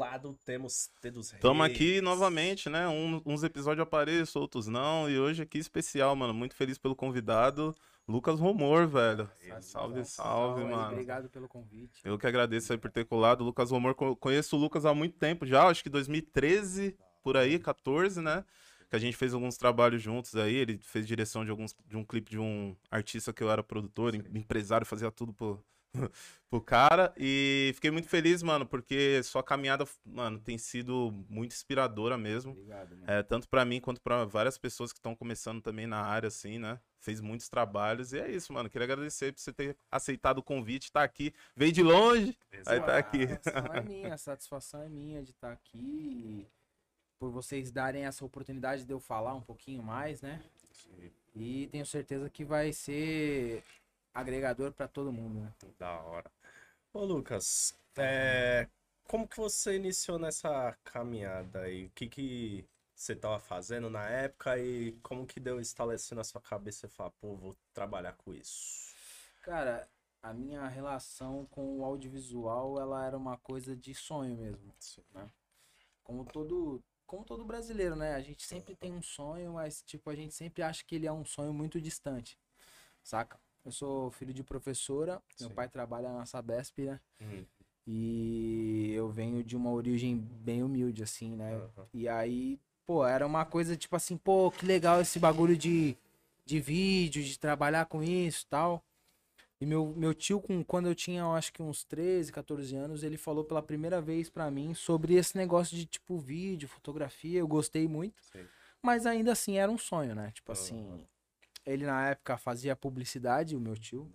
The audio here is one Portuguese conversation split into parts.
lado temos T dos Reis. Estamos aqui novamente, né? Um- uns episódios aparecem, outros não. E hoje aqui especial, mano. Muito feliz pelo convidado, Lucas Romor, velho. Salve, salve, aí, mano. Obrigado pelo convite. Eu que agradeço aí por ter colado. Lucas Romor, co- conheço o Lucas há muito tempo já, acho que 2013, por aí, 14, né? Que a gente fez alguns trabalhos juntos aí. Ele fez direção de, alguns, de um clipe de um artista que eu era produtor, em- empresário, fazia tudo pro, pro cara. E fiquei muito feliz, mano, porque sua caminhada, mano, tem sido muito inspiradora mesmo. Obrigado, mano. É, tanto pra mim quanto pra várias pessoas que estão começando também na área, assim, né? Fez muitos trabalhos. E é isso, mano. Queria agradecer por você ter aceitado o convite, tá aqui. Veio de longe, aí tá aqui. A é minha, a satisfação é minha de estar aqui e por vocês darem essa oportunidade de eu falar um pouquinho mais, né? E tenho certeza que vai ser agregador pra todo mundo, né? Da hora. Ô, Lucas, é, como que você iniciou nessa caminhada aí? O que que você tava fazendo na época e como que deu assim na sua cabeça e falar, pô, vou trabalhar com isso? Cara, a minha relação com o audiovisual, ela era uma coisa de sonho mesmo. né? Como todo, como todo brasileiro, né? A gente sempre tem um sonho, mas tipo, a gente sempre acha que ele é um sonho muito distante. Saca? Eu sou filho de professora, meu Sim. pai trabalha na Sabesp, né? Uhum. E eu venho de uma origem bem humilde, assim, né? Aham. E aí, pô, era uma coisa tipo assim, pô, que legal esse bagulho de, de vídeo, de trabalhar com isso e tal. E meu, meu tio, com, quando eu tinha, eu acho que uns 13, 14 anos, ele falou pela primeira vez pra mim sobre esse negócio de, tipo, vídeo, fotografia. Eu gostei muito, Sim. mas ainda assim era um sonho, né? Tipo assim, ele na época fazia publicidade, o meu tio.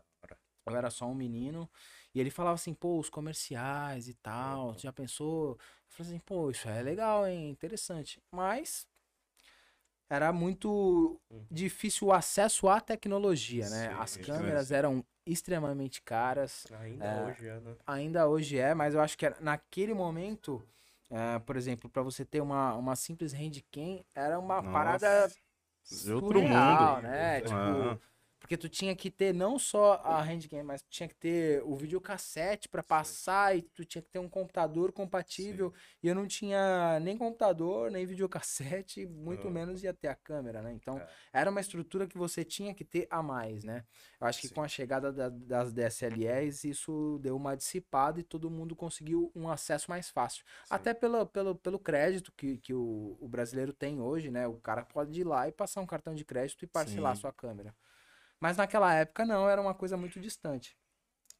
Eu era só um menino. E ele falava assim, pô, os comerciais e tal, tu já pensou? Eu falei assim, pô, isso é legal, hein? Interessante. Mas era muito difícil o acesso à tecnologia, né? Sim, As câmeras eram extremamente caras. Ainda É. hoje é, né? Ainda hoje é, mas eu acho que era- naquele momento, eh, por exemplo, para você ter uma, uma simples handcam, era uma Nossa, parada De outro surreal, mundo. né? Tipo, Ah. Porque tu tinha que ter não só a handcam, mas tu tinha que ter o videocassete para passar e tu tinha que ter um computador compatível. E eu não tinha nem computador, nem videocassete, muito Ah. menos ia ter a câmera, né? Então, É. era uma estrutura que você tinha que ter a mais, né? Eu acho que Sim. com a chegada da- das DSLRs, isso deu uma dissipada e todo mundo conseguiu um acesso mais fácil. Até pelo, pelo, pelo crédito que, que o, o brasileiro tem hoje, né? O cara pode ir lá e passar um cartão de crédito e parcelar a Sim. sua câmera. Mas naquela época não, era uma coisa muito distante.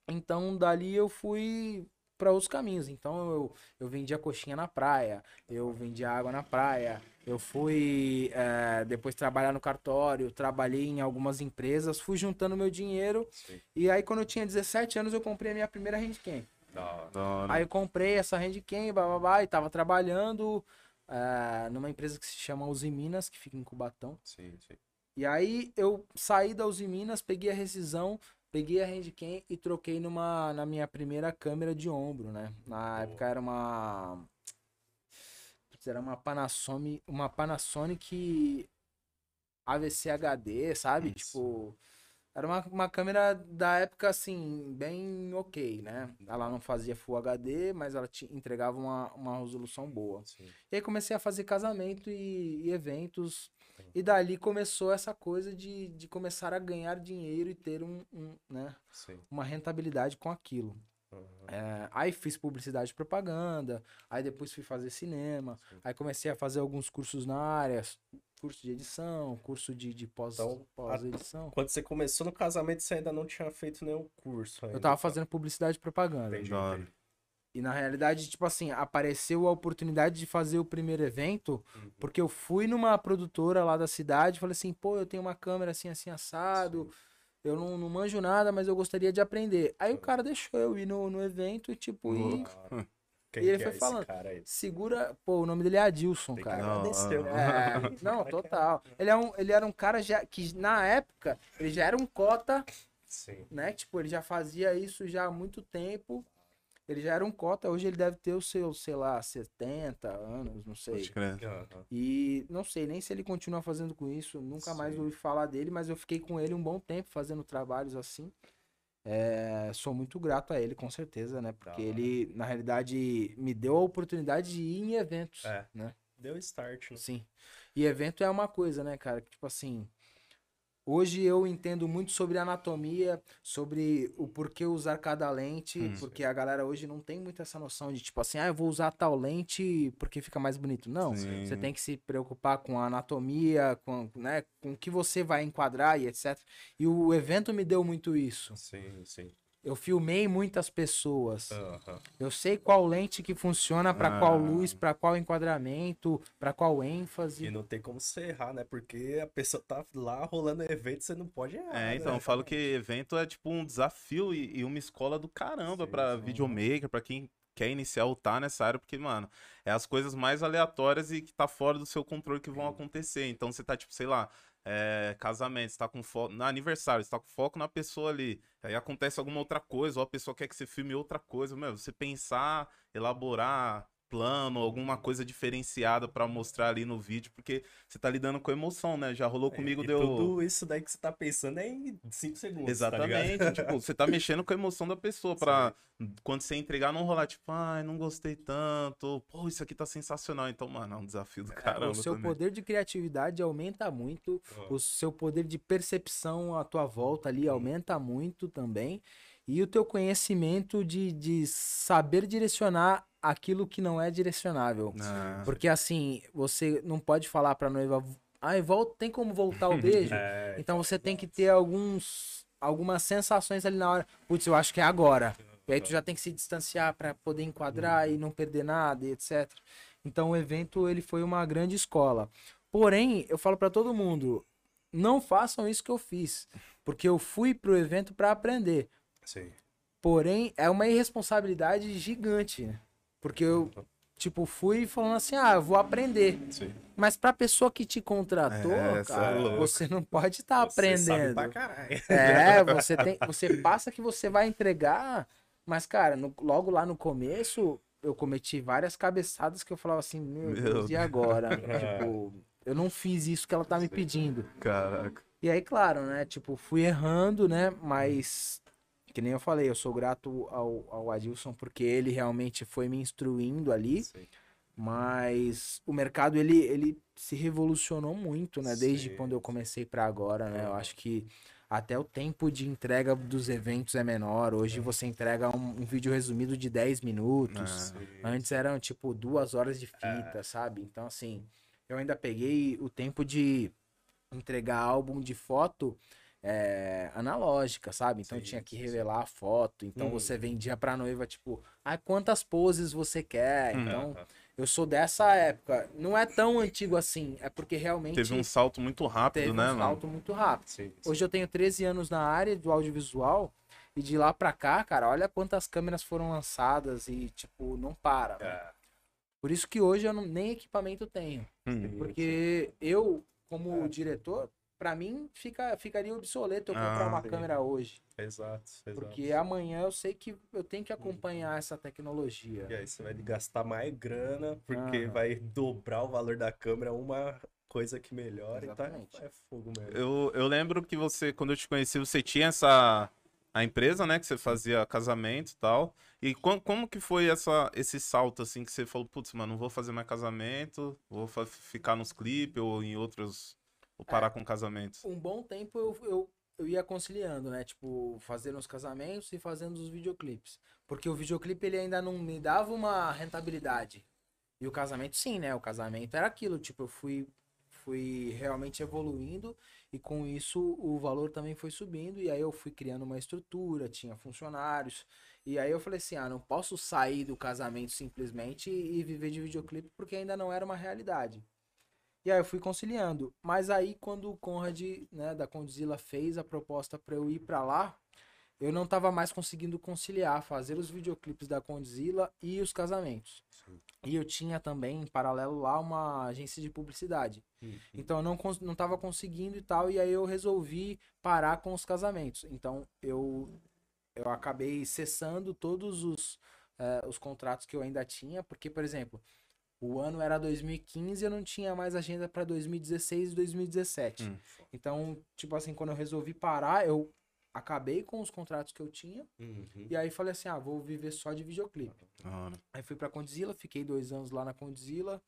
Então dali eu fui para outros caminhos. Então eu, eu vendia coxinha na praia, eu vendia água na praia, eu fui eh, depois trabalhar no cartório, trabalhei em algumas empresas, fui juntando meu dinheiro Sim. e aí quando eu tinha 17 anos eu comprei a minha primeira handcam. Da hora. Aí eu comprei essa handcam, bababá, e tava trabalhando eh, numa empresa que se chama Uzi Minas, que fica em Cubatão. Sim, sim. E aí eu saí da Uzi Minas, peguei a rescisão, peguei a handcam e troquei numa na minha primeira câmera de ombro, né? Na época era uma era uma Panasonic, uma Panasonic AVC HD, sabe? Isso. Tipo, era uma, uma câmera da época assim, bem ok, né? Ela não fazia Full HD, mas ela te entregava uma, uma resolução boa. sim. E aí comecei a fazer casamento e, e eventos. E dali começou essa coisa de, de começar a ganhar dinheiro e ter um, um, né, Sim. uma rentabilidade com aquilo. Aham. É, aí fiz publicidade e propaganda, aí depois fui fazer cinema, Sim. aí comecei a fazer alguns cursos na área, curso de edição, curso de, de Então, pós-edição. Quando você começou no casamento, você ainda não tinha feito nenhum curso ainda. Eu tava fazendo publicidade e propaganda. Entendi, entendi. E na realidade, tipo assim, apareceu a oportunidade de fazer o primeiro evento, Uhum. porque eu fui numa produtora lá da cidade, falei assim, pô, eu tenho uma câmera assim, assim, assado, eu não, não manjo nada, mas eu gostaria de aprender. Aí o cara deixou eu ir no, no evento e, tipo, e Louco. Quem E ele que foi é falando, segura, pô, o nome dele é Adilson, cara. Não? É, não, Cara, total. Ele, é um, ele era um cara já, que na época, ele já era um cota, Sim. né? Tipo, ele já fazia isso já há muito tempo. Ele já era um cota, hoje ele deve ter os seus, sei lá, 70 anos, não sei. E não sei nem se ele continua fazendo com isso, nunca mais Sim. ouvi falar dele, mas eu fiquei com ele um bom tempo fazendo trabalhos assim. É, sou muito grato a ele, com certeza, né? Porque hora. ele, na realidade, me deu a oportunidade de ir em eventos, É. né? Deu start, né? Sim. E evento é uma coisa, né, cara? Que, tipo assim. Hoje eu entendo muito sobre anatomia, sobre o porquê usar cada lente, Hum. porque a galera hoje não tem muito essa noção de, tipo assim, ah, eu vou usar tal lente porque fica mais bonito. Não. Sim. Você tem que se preocupar com a anatomia, com, né, com o que você vai enquadrar e etc. E o evento me deu muito isso. Sim, sim. Eu filmei muitas pessoas. Aham. Eu sei qual lente que funciona pra qual Ah. luz, pra qual enquadramento, pra qual ênfase. E não tem como você errar, né? Porque a pessoa tá lá rolando evento, você não pode errar. É, então, né? eu falo que evento é tipo um desafio e, e uma escola do caramba sim. videomaker, pra quem quer iniciar ou tá nessa área, porque, mano, é as coisas mais aleatórias e que tá fora do seu controle que vão acontecer. Então você tá, tipo, sei lá, é, casamento, você tá com foco. No aniversário, você tá com foco na pessoa ali. Aí acontece alguma outra coisa, ou a pessoa quer que você filme outra coisa. Meu, você pensar, elaborar plano, alguma coisa diferenciada pra mostrar ali no vídeo, porque você tá lidando com emoção, né? Já rolou É, comigo, e deu. Tudo isso daí que você tá pensando é em 5 segundos. tá? Exatamente. tipo, você tá mexendo com a emoção da pessoa pra quando você entregar não rolar, tipo, ai, não gostei tanto. Pô, isso aqui tá sensacional. Então, mano, é um desafio do caramba. o seu também. poder de criatividade aumenta muito, Ah. o seu poder de percepção à tua volta ali aumenta muito também, e o teu conhecimento de, de saber direcionar aquilo que não é direcionável. Ah, Porque assim, você não pode falar pra noiva, ai, volta, tem como voltar o beijo? É, Então você tem que ter alguns algumas sensações ali na hora. Putz, eu acho que é agora. E aí tu já tem que se distanciar pra poder enquadrar e não perder nada e etc. Então o evento ele foi uma grande escola. Porém, eu falo pra todo mundo, não façam isso que eu fiz, porque eu fui pro evento pra aprender. Sim. Porém, é uma irresponsabilidade gigante, né? Porque eu tipo fui falando assim: "Ah, eu vou aprender". sim. Mas pra pessoa que te contratou, É, é cara, louco. você não pode estar Você sabe aprendendo. pra caralho. É, você tem, você passa que você vai entregar, mas cara, no- logo lá no começo eu cometi várias cabeçadas que eu falava assim, meu, Meu Deus, e agora? É. tipo, eu não fiz isso que ela tá me pedindo. Caraca. E aí, claro, né, tipo, fui errando, né, mas que nem eu falei, eu sou grato ao, ao Adilson porque ele realmente foi me instruindo ali. Sim. Mas o mercado ele, ele se revolucionou muito, né? Desde Sim, quando eu comecei pra agora, né? Eu acho que até o tempo de entrega dos eventos é menor. Hoje você entrega um, um vídeo resumido de 10 minutos. Sim. Antes eram tipo duas horas de fita, sabe? Então, assim, eu ainda peguei o tempo de entregar álbum de foto é, analógica, sabe? Então Sim, tinha que sim, revelar a foto. Então Hum. você vendia pra noiva, tipo, ah, quantas poses você quer? Hum. Então, eu sou dessa época. Não é tão antigo assim, é porque realmente Teve um salto muito rápido, teve um né, mano? salto muito rápido. Sim, sim. Hoje eu tenho 13 anos na área do audiovisual e de lá pra cá, cara, olha quantas câmeras foram lançadas e, tipo, não para. É, Por isso que hoje eu não, nem equipamento tenho. Hum. Porque eu, como É. diretor, pra mim fica, ficaria obsoleto eu Ah, comprar uma sim. câmera hoje. exato, exato. Porque amanhã eu sei que eu tenho que acompanhar essa tecnologia. E aí você vai gastar mais grana, porque Aham. vai dobrar o valor da câmera, uma coisa que melhora, então Exatamente. é, é fogo mesmo. Eu, eu lembro que você, quando eu te conheci, você tinha essa. A empresa, né? Que você fazia casamento e tal. E como, como que foi essa, esse salto, assim, que você falou, putz, mano, não vou fazer mais casamento, vou ficar nos clipes ou em outros. Ou parar com casamentos. Um bom tempo eu, eu, eu ia conciliando, né? Tipo, fazendo os casamentos e fazendo os videoclipes. Porque o videoclipe ele ainda não me dava uma rentabilidade. E o casamento sim, né? O casamento era aquilo, tipo, eu fui fui realmente evoluindo e com isso o valor também foi subindo e aí eu fui criando uma estrutura, tinha funcionários. E aí eu falei assim: "Ah, não posso sair do casamento simplesmente e viver de videoclipe porque ainda não era uma realidade". E aí eu fui conciliando. Mas aí quando o Conrad, né, da Condzilla fez a proposta para eu ir para lá, eu não tava mais conseguindo conciliar, fazer os videoclipes da Condzilla e os casamentos. Sim. E eu tinha também, em paralelo lá, uma agência de publicidade. Uhum. Então eu não, não tava conseguindo e tal, e aí eu resolvi parar com os casamentos. Então eu, eu acabei cessando todos os, eh, os contratos que eu ainda tinha, porque, por exemplo, o ano era 2015 e eu não tinha mais agenda para 2016 e 2017. Hum. Então, tipo assim, quando eu resolvi parar, eu acabei com os contratos que eu tinha. Uhum. E aí falei assim, ah, vou viver só de videoclipe. Da hora. Aí fui pra Condzilla, fiquei dois anos lá na Condzilla,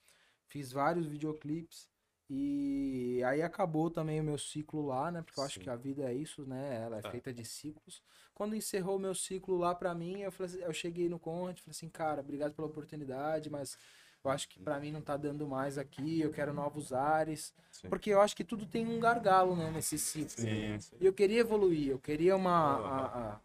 fiz vários videoclipes. E aí acabou também o meu ciclo lá, né? Porque eu acho Sim. que a vida é isso, né? Ela é Tá. feita de ciclos. Quando encerrou o meu ciclo lá pra mim, eu, falei assim- eu cheguei no Conde, falei assim, cara, obrigado pela oportunidade, mas eu acho que pra mim não tá dando mais aqui, eu quero novos ares. Sim. Porque eu acho que tudo tem um gargalo, né, nesse ciclo. Sim. E eu queria evoluir, eu queria uma. a- a-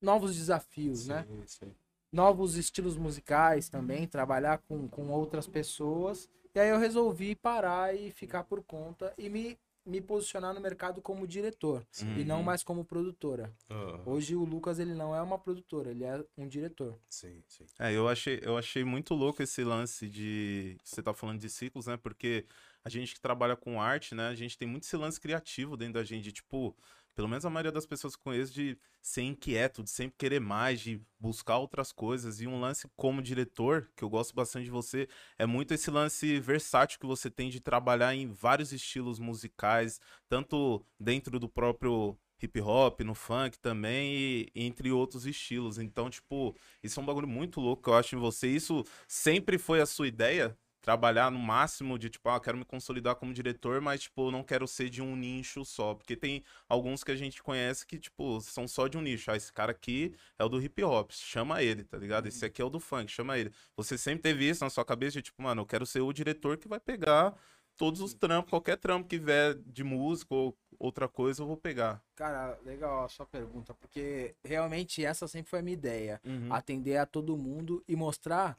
novos desafios, né? Sim, sim. novos estilos musicais também, trabalhar com, com outras pessoas. E aí eu resolvi parar e ficar por conta e me, me posicionar no mercado como diretor e não Uhum. mais como produtora. Aham. Hoje o Lucas ele não é uma produtora, ele é um diretor. Sim, sim. É, eu achei, eu achei muito louco esse lance de. Você tá falando de ciclos, né? Porque a gente que trabalha com arte, né? A gente tem muito esse lance criativo dentro da gente, de, tipo, pelo menos a maioria das pessoas que conheço, de ser inquieto, de sempre querer mais, de buscar outras coisas. E um lance como diretor, que eu gosto bastante de você, é muito esse lance versátil que você tem de trabalhar em vários estilos musicais, tanto dentro do próprio hip hop, no funk também, e entre outros estilos. Então, tipo, isso é um bagulho muito louco que eu acho em você. Isso sempre foi a sua ideia? Trabalhar no máximo de, tipo, ah, quero me consolidar como diretor, mas, tipo, não quero ser de um nicho só. Porque tem alguns que a gente conhece que, tipo, são só de um nicho. Ah, esse cara aqui é o do hip hop, chama ele, tá ligado? Esse aqui é o do funk, chama ele. Você sempre teve isso na sua cabeça de, tipo, mano, eu quero ser o diretor que vai pegar todos os trampos, qualquer trampo que vier de música ou outra coisa, eu vou pegar. Cara, legal a sua pergunta, porque realmente essa sempre foi a minha ideia. Uhum. Atender a todo mundo e mostrar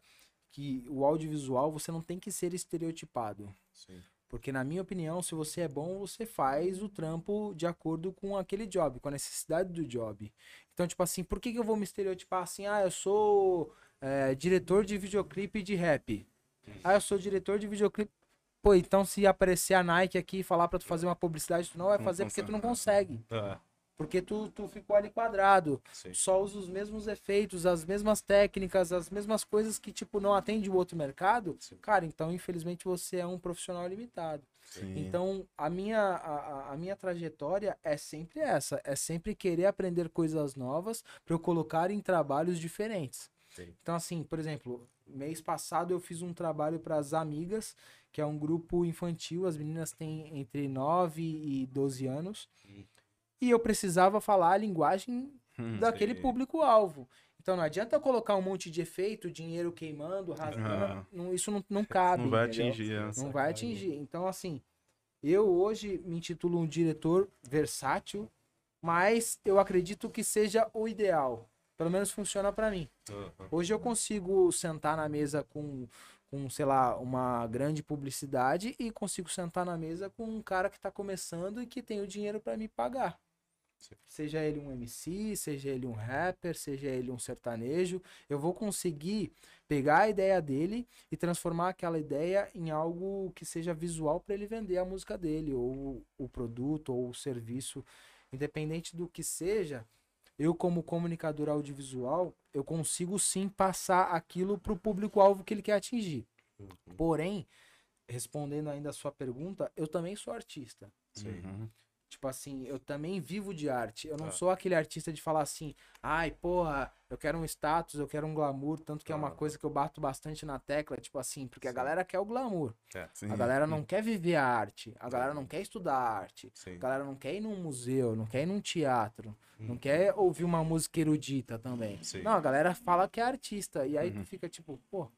que o audiovisual você não tem que ser estereotipado. Sim. Porque, na minha opinião, se você é bom, você faz o trampo de acordo com aquele job, com a necessidade do job. Então, tipo assim, por que, que eu vou me estereotipar assim? Ah, eu sou é, diretor de videoclipe de rap. Ah, eu sou diretor de videoclipe. Pô, então se aparecer a Nike aqui e falar pra tu fazer uma publicidade, tu não vai Não fazer porque tu não consegue. consegue. Ah, Porque tu, tu ficou ali quadrado. sim. Só usa os mesmos efeitos, as mesmas técnicas, as mesmas coisas que, tipo, não atende o outro mercado. Sim. Cara, então, infelizmente, você é um profissional limitado. Sim. Então, a minha, a, a- minha trajetória é sempre essa. É sempre querer aprender coisas novas para eu colocar em trabalhos diferentes. Então, assim, por exemplo, mês passado eu fiz um trabalho para as Amigas, que é um grupo infantil. As meninas têm entre 9 e 12 anos. Hum. E eu precisava falar a linguagem Hum, daquele público-alvo. Então não adianta colocar um monte de efeito, dinheiro queimando, rasgando. Ah. isso não, não cabe. Não vai entendeu? atingir. Não vai atingir. Então, assim, eu hoje me intitulo um diretor versátil, mas eu acredito que seja o ideal. Pelo menos funciona pra mim. Hoje eu consigo sentar na mesa com, com, sei lá, uma grande publicidade e consigo sentar na mesa com um cara que tá começando e que tem o dinheiro pra me pagar. Seja ele um MC, seja ele um rapper, seja ele um sertanejo, eu vou conseguir pegar a ideia dele e transformar aquela ideia em algo que seja visual para ele vender a música dele, ou o produto, ou o serviço, independente do que seja. Eu, como comunicador audiovisual, eu consigo sim passar aquilo para o público-alvo que ele quer atingir. Uhum. Porém, respondendo ainda a sua pergunta, eu também sou artista. Sim. Uhum. Tipo assim, eu também vivo de arte. Eu não Tá. sou aquele artista de falar assim, ai, porra, eu quero um status, eu quero um glamour, tanto que é uma Tá. coisa que eu bato bastante na tecla, tipo assim, porque a Sim. galera quer o glamour. É. A galera não quer viver a arte, a galera não quer estudar arte. sim. A galera não quer ir num museu, não quer ir num teatro, não Uhum. quer ouvir uma música erudita também. Sim. Não, a galera fala que é artista. E aí Uhum. tu fica tipo, pô,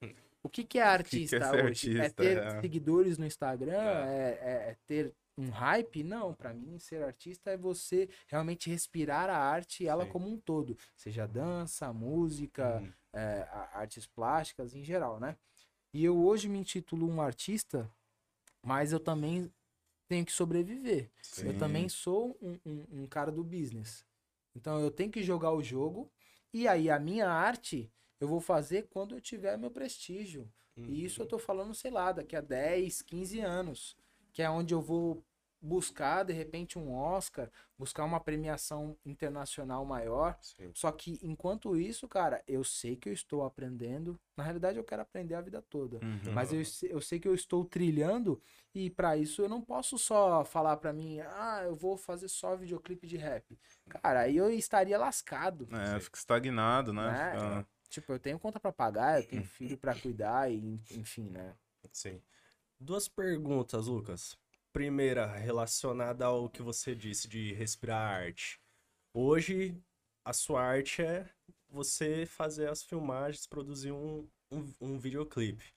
o que, que é artista ser hoje? é artista, ter é. seguidores no Instagram? É. É, é- é ter um hype? Não, pra mim ser artista é você realmente respirar a arte, ela Sim. como um todo. Seja dança, música, Uhum. é, a- artes plásticas em geral, né? E eu hoje me intitulo um artista, mas eu também tenho que sobreviver. Sim. Eu também sou um, um- um cara do business. Então eu tenho que jogar o jogo e aí a minha arte eu vou fazer quando eu tiver meu prestígio. E isso eu tô falando, sei lá, daqui a 10, 15 anos, que é onde eu vou buscar, de repente, um Oscar, buscar uma premiação internacional maior. Sim. Só que enquanto isso, cara, eu sei que eu estou aprendendo. Na realidade, eu quero aprender a vida toda. Uhum. Mas eu, eu sei que eu estou trilhando e pra isso eu não posso só falar pra mim, ah, eu vou fazer só videoclipe de rap. Cara, aí eu estaria lascado. É, fica estagnado, né? Né? Fica- Tipo, eu tenho conta pra pagar, eu tenho filho pra cuidar e enfim, né? Sim. Duas perguntas, Lucas. Primeira, relacionada ao que você disse de respirar arte. Hoje, a sua arte é você fazer as filmagens, produzir um, um, um videoclipe.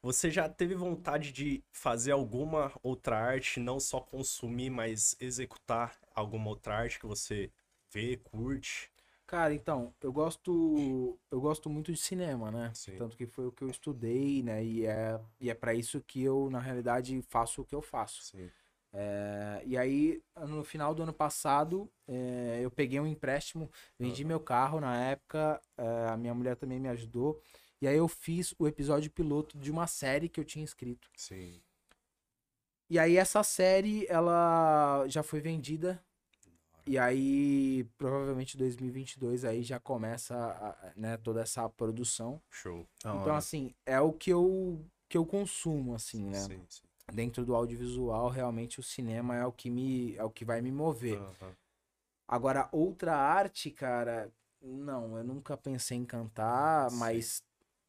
Você já teve vontade de fazer alguma outra arte, não só consumir, mas executar alguma outra arte que você vê, curte? Cara, então, eu gosto eu gosto muito de cinema, né? Sim. Tanto que foi o que eu estudei, né? E é, e é para isso que eu, na realidade, faço o que eu faço. Sim. É, e aí, no final do ano passado, é, eu peguei um empréstimo, vendi meu carro na época, é, a minha mulher também me ajudou. E aí eu fiz o episódio piloto de uma série que eu tinha escrito. Sim. E aí essa série, ela já foi vendida. E aí, provavelmente 2022 aí já começa, a- né, toda essa produção. Show. Então, hora. assim, é o que eu, que eu consumo, assim, né? Sim, sim. Dentro do audiovisual, realmente o cinema é o que me, é o que vai me mover. Agora, outra arte, cara, não, eu nunca pensei em cantar, Sim. mas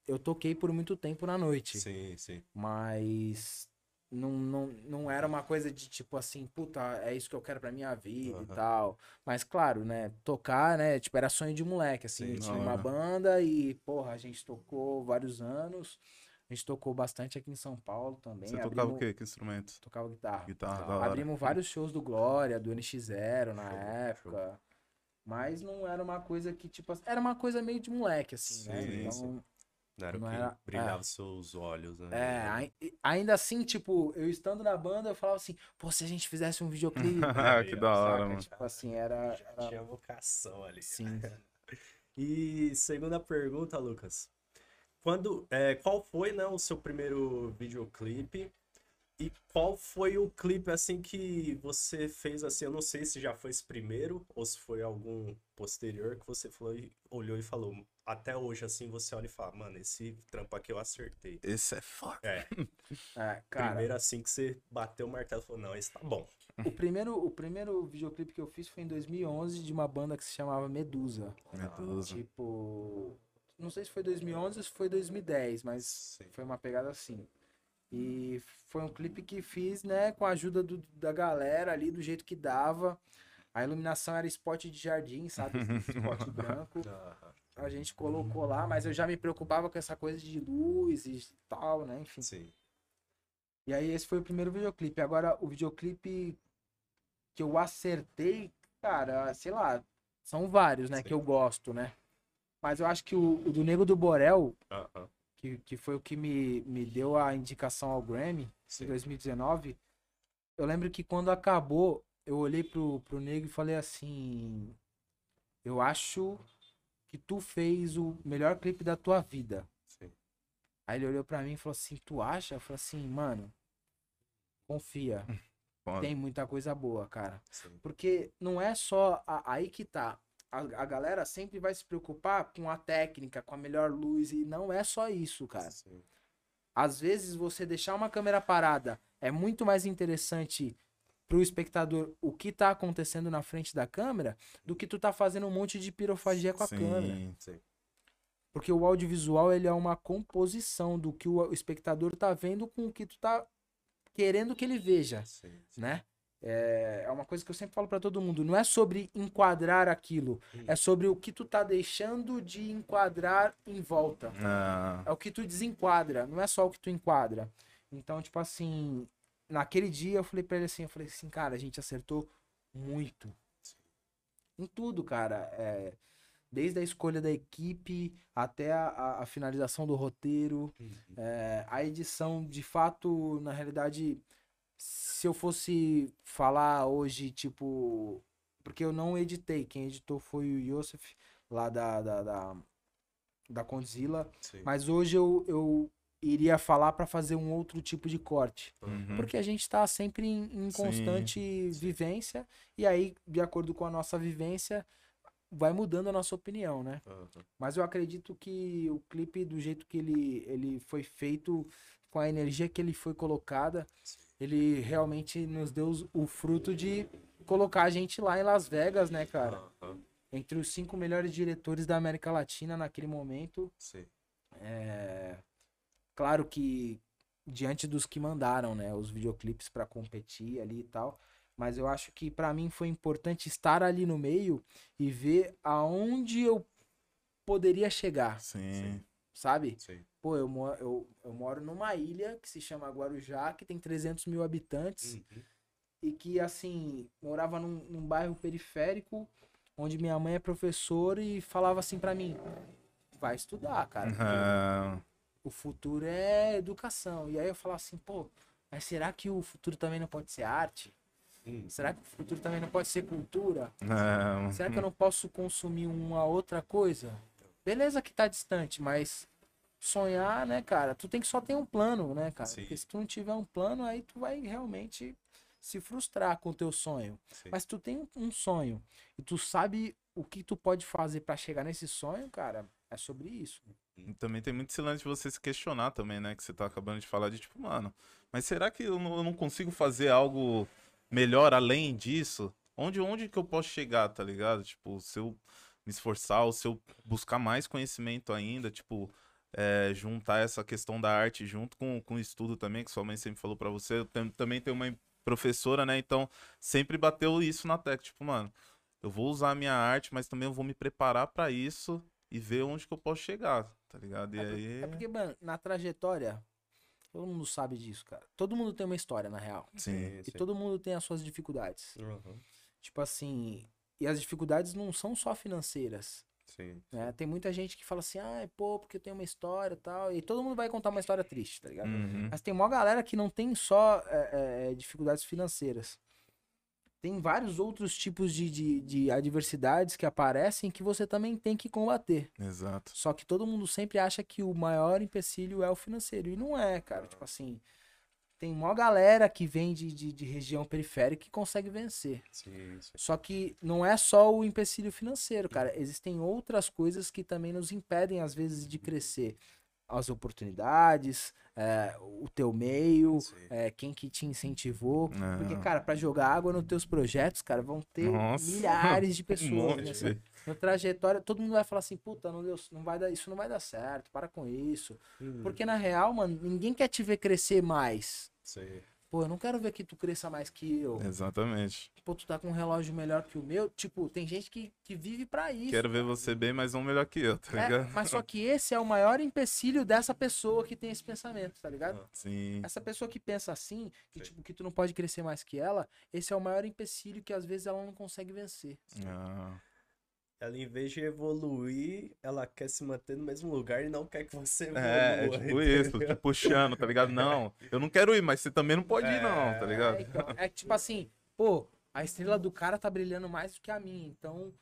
eu toquei por muito tempo na noite. Sim, sim. Mas não, não, não era uma coisa de tipo assim, puta, é isso que eu quero pra minha vida e Aham. tal. Mas claro, né, tocar, né, tipo, era sonho de moleque, assim. Sim, tinha uma banda e, porra, a gente tocou vários anos. A gente tocou bastante aqui em São Paulo também. Você tocava abrimos- o quê? Que instrumento? Tocava guitarra. Guitarra, hora. Abrimos vários shows do Glória, do NX0 na Show, época. Mas não era uma coisa que, tipo, era uma coisa meio de moleque, assim, né? Sim, Então, sim. Não era o Não que era- brilhava é. seus olhos, né? É, ai- ainda assim, tipo, eu estando na banda, eu falava assim, pô, se a gente fizesse um videoclipe. Ah, que da hora, mano. Tipo assim, era. Já era- tinha vocação ali. Sim. E segunda pergunta, Lucas. Quando, é, qual foi, né, o seu primeiro videoclipe? E qual foi o clipe, assim, que você fez, assim, eu não sei se já foi esse primeiro ou se foi algum posterior que você falou e olhou e falou, até hoje, assim, você olha e fala, mano, esse trampo aqui eu acertei. Esse é foda. É, É, cara, primeiro assim que você bateu o martelo e falou, não, esse tá bom. o primeiro, o primeiro videoclipe que eu fiz foi em 2011 de uma banda que se chamava Medusa. Medusa. Tipo, não sei se foi 2011 ou se foi 2010, mas Sim. foi uma pegada assim. E foi um clipe que fiz, né, com a ajuda do- da galera ali, do jeito que dava. A iluminação era spot de jardim, sabe? Spot branco. A gente colocou lá, mas eu já me preocupava com essa coisa de luz e tal, né? Enfim. Sim. E aí esse foi o primeiro videoclipe. Agora, o videoclipe que eu acertei, cara, sei lá, são vários, né? Sim. Que eu gosto, né? Mas eu acho que o, o do Nego do Borel, Aham, que, que foi o que me, me deu a indicação ao Grammy em sim. 2019, eu lembro que quando acabou, eu olhei pro, pro Nego e falei assim: Eu acho que tu fez o melhor clipe da tua vida. Sim. Aí ele olhou pra mim e falou assim: Tu acha? Eu falei assim, mano, confia. Tem muita coisa boa, cara. sim. Porque não é só a- aí que tá. A, a galera sempre vai se preocupar com a técnica, com a melhor luz, e não é só isso, cara. Sim. Às vezes você deixar uma câmera parada é muito mais interessante pro espectador o que tá acontecendo na frente da câmera do que tu tá fazendo um monte de pirofagia com a câmera. Sim. Sim. Porque o audiovisual ele é uma composição do que o espectador tá vendo com o que tu tá querendo que ele veja, Sim. sim. né? É, é uma coisa que eu sempre falo pra todo mundo, não é sobre enquadrar aquilo, é sobre o que tu tá deixando de enquadrar em volta. Ah, É o que tu desenquadra, não é só o que tu enquadra. Então, tipo assim, naquele dia eu falei pra ele assim, eu falei assim, cara, a gente acertou muito. Em tudo, cara. É, desde a escolha da equipe até a, a- a finalização do roteiro, Uhum. é, a edição, de fato, na realidade, se eu fosse falar hoje, tipo. Porque eu não editei, quem editou foi o Yosef, lá da, da, da, da Condzilla. Sim. Mas hoje eu, eu, iria falar pra fazer um outro tipo de corte. Uhum. Porque a gente tá sempre em, em Sim, constante vivência, e aí, de acordo com a nossa vivência, vai mudando a nossa opinião, né? Aham. Mas eu acredito que o clipe, do jeito que ele, ele foi feito, com a energia que ele foi colocada, ele realmente nos deu o fruto de colocar a gente lá em Las Vegas, né, cara? Aham. Entre os cinco melhores diretores da América Latina naquele momento. Sim. É... Claro que diante dos que mandaram, né, os videoclipes pra competir ali e tal. Mas eu acho que pra mim foi importante estar ali no meio e ver aonde eu poderia chegar, Sim. Sabe? Sim. Pô, eu, eu, eu moro numa ilha que se chama Guarujá, que tem 300 mil habitantes Uhum. e que, assim, morava num, num bairro periférico onde minha mãe é professora e falava assim pra mim: vai estudar, cara. Ah, O futuro é educação. E aí eu falava assim: pô, mas será que o futuro também não pode ser arte? Uhum. Será que o futuro também não pode ser cultura? ah, Será que eu não posso consumir uma outra coisa? Beleza que tá distante, mas sonhar, né, cara? Tu tem que só ter um plano, né, cara? Sim. Porque se tu não tiver um plano, aí tu vai realmente se frustrar com o teu sonho. Sim. Mas se tu tem um- sonho e tu sabe o que tu pode fazer pra chegar nesse sonho, cara, é sobre isso. E também tem muito esse lance de você se questionar também, né? Que você tá acabando de falar de tipo, mano, mas será que eu não, eu não consigo fazer algo melhor além disso? Onde, onde que eu posso chegar, tá ligado? Tipo, se eu me esforçar, ou se eu buscar mais conhecimento ainda, tipo, é, juntar essa questão da arte junto com, com o estudo também, que sua mãe sempre falou pra você. Eu tam- também tenho uma professora, né? Então, sempre bateu isso na tecla, tipo, mano, eu vou usar a minha arte, mas também eu vou me preparar pra isso e ver onde que eu posso chegar, tá ligado? E É, aí. é porque, mano, na trajetória, todo mundo sabe disso, cara. Todo mundo tem uma história, na real. Sim. E todo mundo tem as suas dificuldades. Uhum. Tipo assim, e as dificuldades não são só financeiras. Sim. Né? Tem muita gente que fala assim, ah, pô, porque eu tenho uma história e tal. E todo mundo vai contar uma história triste, tá ligado? Uhum. Mas tem uma galera que não tem só é, é, dificuldades financeiras. Tem vários outros tipos de, de, de adversidades que aparecem que você também tem que combater. Exato. Só que todo mundo sempre acha que o maior empecilho é o financeiro. E não é, cara. Tipo assim, tem uma galera que vem de, de, de região periférica que consegue vencer. Sim, sim. Só que não é só o empecilho financeiro, cara. Existem outras coisas que também nos impedem, às vezes, de crescer. As oportunidades, é, o teu meio, é, quem que te incentivou. É. Porque, cara, pra jogar água nos teus projetos, cara, vão ter Nossa. milhares de Um pessoas. monte, né? Na trajetória, todo mundo vai falar assim, puta, não deu, não vai dar, isso não vai dar certo, para com isso. Uhum. Porque na real, mano, ninguém quer te ver crescer mais. Pô, eu não quero ver que tu cresça mais que eu. Exatamente. Pô, tu tá com um relógio melhor que o meu. Tipo, tem gente que, que vive pra isso. Quero ver você bem, mas não melhor que eu, tá É, ligado? mas só que esse é o maior empecilho dessa pessoa que tem esse pensamento, tá ligado? Sim. Essa pessoa que pensa assim, que, Sim. tipo, que tu não pode crescer mais que ela, esse é o maior empecilho que às vezes ela não consegue vencer. Ah, Ela, em vez de evoluir, ela quer se manter no mesmo lugar e não quer que você evolua. É, é tipo isso, te puxando, tá ligado? Não, eu não quero ir, mas você também não pode ir, não, tá ligado? É, então, é tipo assim, pô, a estrela do cara tá brilhando mais do que a minha, então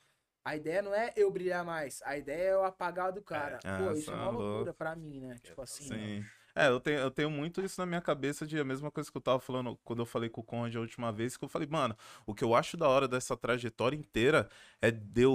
a ideia não é eu brilhar mais, a ideia é eu apagar a do cara. É. Pô, Ah, isso é uma loucura louco. pra mim, né? Tipo assim, Sim. É, eu tenho, eu tenho muito isso na minha cabeça de a mesma coisa que eu tava falando quando eu falei com o Conde a última vez, que eu falei, mano, o que eu acho da hora dessa trajetória inteira é de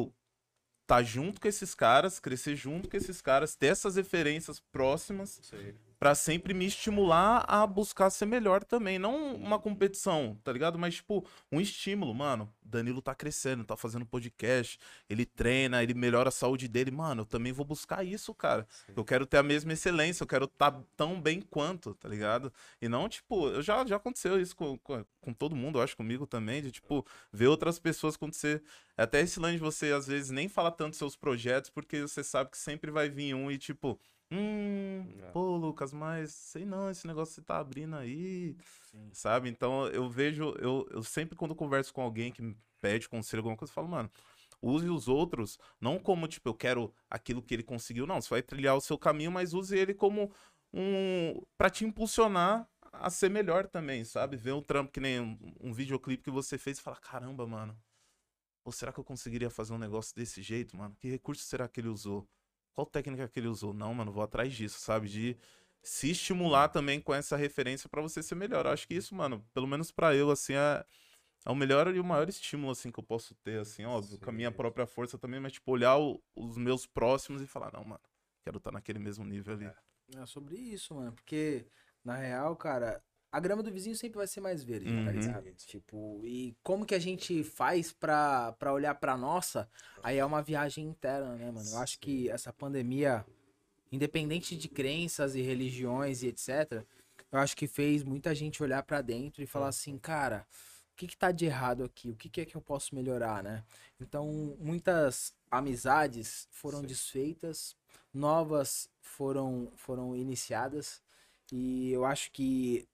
estar junto com esses caras, crescer junto com esses caras, ter essas referências próximas Sim. Pra sempre me estimular a buscar ser melhor também. Não uma competição, tá ligado? Mas, tipo, um estímulo, mano. Danilo tá crescendo, tá fazendo podcast, ele treina, ele melhora a saúde dele. Mano, eu também vou buscar isso, cara. Sim. Eu quero ter a mesma excelência, eu quero estar tão bem quanto, tá ligado? E não, tipo, eu já, já aconteceu isso com, com, com todo mundo, eu acho, comigo também, de, tipo, ver outras pessoas acontecer. Até esse lance de você, às vezes, nem falar tanto seus projetos, porque você sabe que sempre vai vir um e, tipo, hum, É. pô, Lucas, mas sei não, esse negócio que você tá abrindo aí, Sim. sabe? Então, eu vejo, eu, eu sempre quando converso com alguém que me pede conselho, alguma coisa, eu falo, mano, use os outros, não como, tipo, eu quero aquilo que ele conseguiu, não, você vai trilhar o seu caminho, mas use ele como um, pra te impulsionar a ser melhor também, sabe? Ver um trampo que nem um, um videoclipe que você fez e falar, caramba, mano, ou será que eu conseguiria fazer um negócio desse jeito, mano? Que recurso será que ele usou? Qual técnica que ele usou? Não, mano, vou atrás disso, sabe? De se estimular também com essa referência pra você ser melhor. Eu acho que isso, mano, pelo menos pra eu, assim, é, é o melhor e o maior estímulo, assim, que eu posso ter, assim, óbvio, com a minha Sim. própria força também, mas, tipo, olhar o- os meus próximos e falar, não, mano, quero estar naquele mesmo nível ali. É sobre isso, mano. Porque, na real, cara, a grama do vizinho sempre vai ser mais verde, tá Uhum. ligado? Tipo, e como que a gente faz pra, pra olhar pra nossa? Aí é uma viagem interna, né, mano? Eu acho que essa pandemia, independente de crenças e religiões e etc., eu acho que fez muita gente olhar pra dentro e falar assim, cara, o que que tá de errado aqui? O que que é que eu posso melhorar, né? Então, muitas amizades foram Sim. desfeitas, novas foram, foram iniciadas, e eu acho que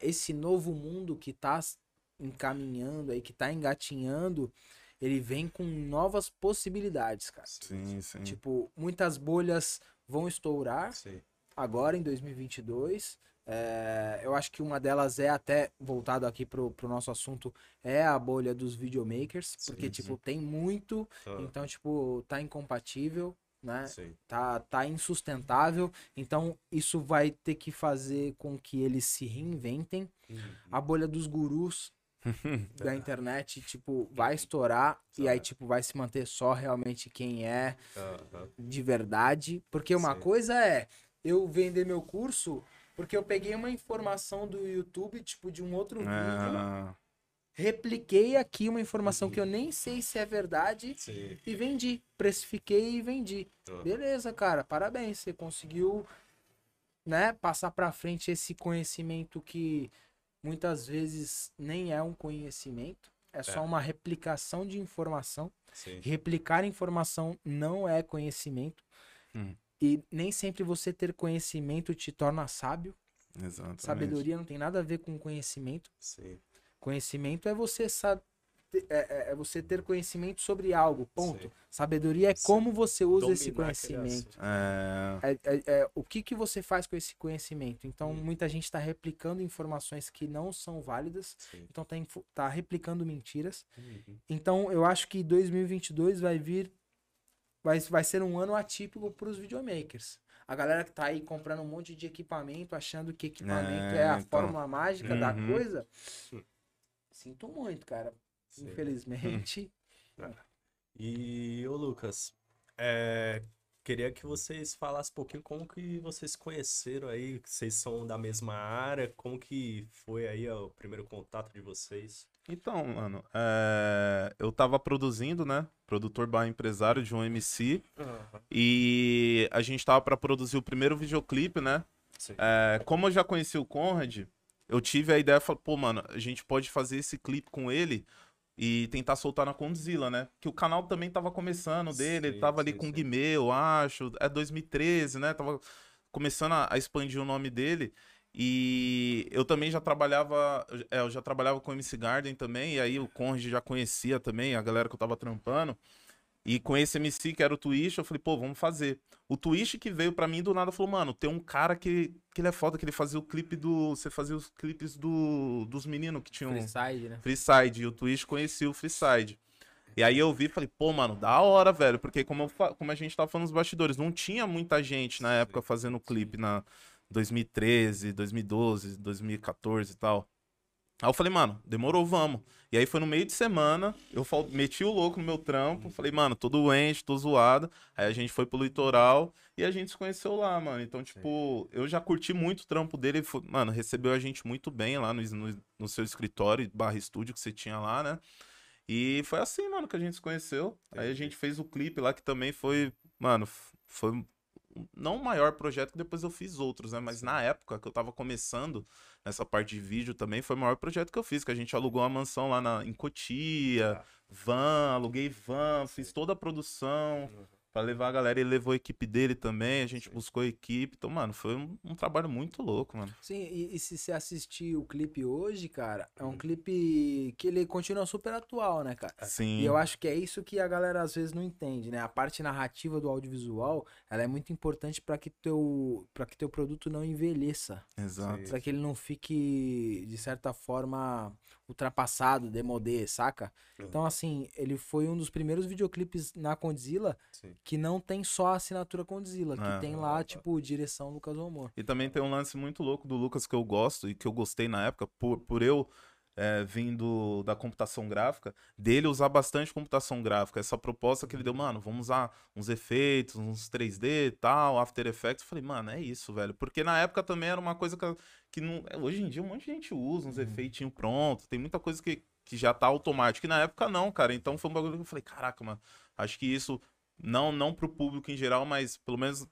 esse novo mundo que tá s- encaminhando aí, que tá engatinhando, ele vem com novas possibilidades, cara. Sim, sim. Tipo, muitas bolhas vão estourar, Sim. agora em 2022. É, eu acho que uma delas é até voltado aqui pro, pro nosso assunto é a bolha dos videomakers, porque Sim, tipo tem muito, então tipo tá incompatível, né? sim. Tá tá insustentável, então isso vai ter que fazer com que eles se reinventem. Uhum. A bolha dos gurus da internet, tipo, vai estourar e aí tipo vai se manter só realmente quem é Aham. de verdade. Porque uma Sim. coisa é eu vender meu curso porque eu peguei uma informação do YouTube, tipo, de um outro vídeo, Ah, repliquei aqui uma informação que eu nem sei se é verdade Sim. e vendi. Precifiquei e vendi. Aham. Beleza, cara, parabéns. Você conseguiu, né, passar pra frente esse conhecimento que muitas vezes nem é um conhecimento, é só É. uma replicação de informação. Sim. Replicar informação não é conhecimento. Hum. E nem sempre você ter conhecimento te torna sábio. exatamente. Sabedoria não tem nada a ver com conhecimento. Sim. Conhecimento é você saber. É, é- é você ter conhecimento sobre algo, ponto. Sim. Sabedoria é Sim. como você usa esse Dominar aquele conhecimento. É, É, é- é o que, que você faz com esse conhecimento. Então, Hum. muita gente está replicando informações que não são válidas. Sim. Então, tá, info- tá replicando mentiras. Uhum. Então, eu acho que 2022 vai vir. Vai, vai ser um ano atípico para os videomakers. A galera que tá aí comprando um monte de equipamento, achando que equipamento é, É, a então. fórmula mágica da Uhum. coisa. Sinto muito, cara. Sim. Infelizmente. E, ô Lucas, é, queria que vocês falassem um pouquinho como que vocês se conheceram aí, que vocês são da mesma área, como que foi aí ó, o primeiro contato de vocês? Então, mano, é, eu tava produzindo, né? Produtor barra empresário de um MC. E a gente tava pra produzir o primeiro videoclipe, né? Sim. É, como eu já conheci o Conrad, eu tive a ideia, falei, pô, mano, a gente pode fazer esse clipe com ele e tentar soltar na Condzilla, né? Que o canal também tava começando dele, ele Sim, tava ali sim, com o. Guimê, eu acho, é 2013, né? Tava começando a, a expandir o nome dele. E eu também já trabalhava, é, eu já trabalhava com o MC Garden também, e aí o Conrad já conhecia também, a galera que eu tava trampando. E com esse MC, que era o Twitch, eu falei, pô, vamos fazer. O Twitch que veio pra mim do nada falou, mano, tem um cara que, que ele é foda, que ele fazia o clipe do. Você fazia os clipes do, dos meninos que tinham. Freeside, né? Freeside. E o Twitch conhecia o Freeside. E aí eu vi e falei, pô, mano, da hora, velho. Porque como, eu como a gente tava falando nos bastidores, não tinha muita gente na época fazendo clipe na 2013, 2012, 2014 e tal. Aí eu falei, mano, demorou, vamos. E aí foi no meio de semana, eu meti o louco no meu trampo, falei, mano, tô doente, tô zoado. Aí a gente foi pro litoral e a gente se conheceu lá, mano. Então, tipo, eu já curti muito o trampo dele. ele foi- mano, recebeu a gente muito bem lá no, no, no seu escritório, barra estúdio que você tinha lá, né? E foi assim, mano, que a gente se conheceu. Aí a gente fez o clipe lá, que também foi, mano, foi não o maior projeto, que depois eu fiz outros, né? Mas na época que eu tava começando nessa parte de vídeo também, foi o maior projeto que eu fiz, que a gente alugou uma mansão lá na, em Cotia, Ah. van, aluguei van, fiz toda a produção pra levar a galera. Ele levou a equipe dele também, a gente Sim. buscou a equipe. Então, mano, foi um, um trabalho muito louco, mano. Sim, e, e se você assistir o clipe hoje, cara, é um Hum. clipe que ele continua super atual, né, cara? Sim. E eu acho que é isso que a galera às vezes não entende, né? A parte narrativa do audiovisual, ela é muito importante para que teu para que teu produto não envelheça, Exato. Para que ele não fique de certa forma ultrapassado, demodê, saca? Uhum. Então assim, ele foi um dos primeiros videoclipes na Condzilla Sim. que não tem só a assinatura Condzilla, que É. tem lá, tipo, direção Lucas Romor. E também tem um lance muito louco do Lucas que eu gosto e que eu gostei na época, por, por eu é, vindo da computação gráfica, dele usar bastante computação gráfica. Essa proposta que ele deu, mano, vamos usar uns efeitos, uns 3D e tal, After Effects. Eu falei, mano, é isso, velho. Porque na época também era uma coisa que, que não. é, Hoje em dia um monte de gente usa uns efeitinhos prontos, tem muita coisa que, que já tá automático. E na época não, cara. Então foi um bagulho que eu falei, caraca, mano, acho que isso, não, não pro público em geral, mas pelo menos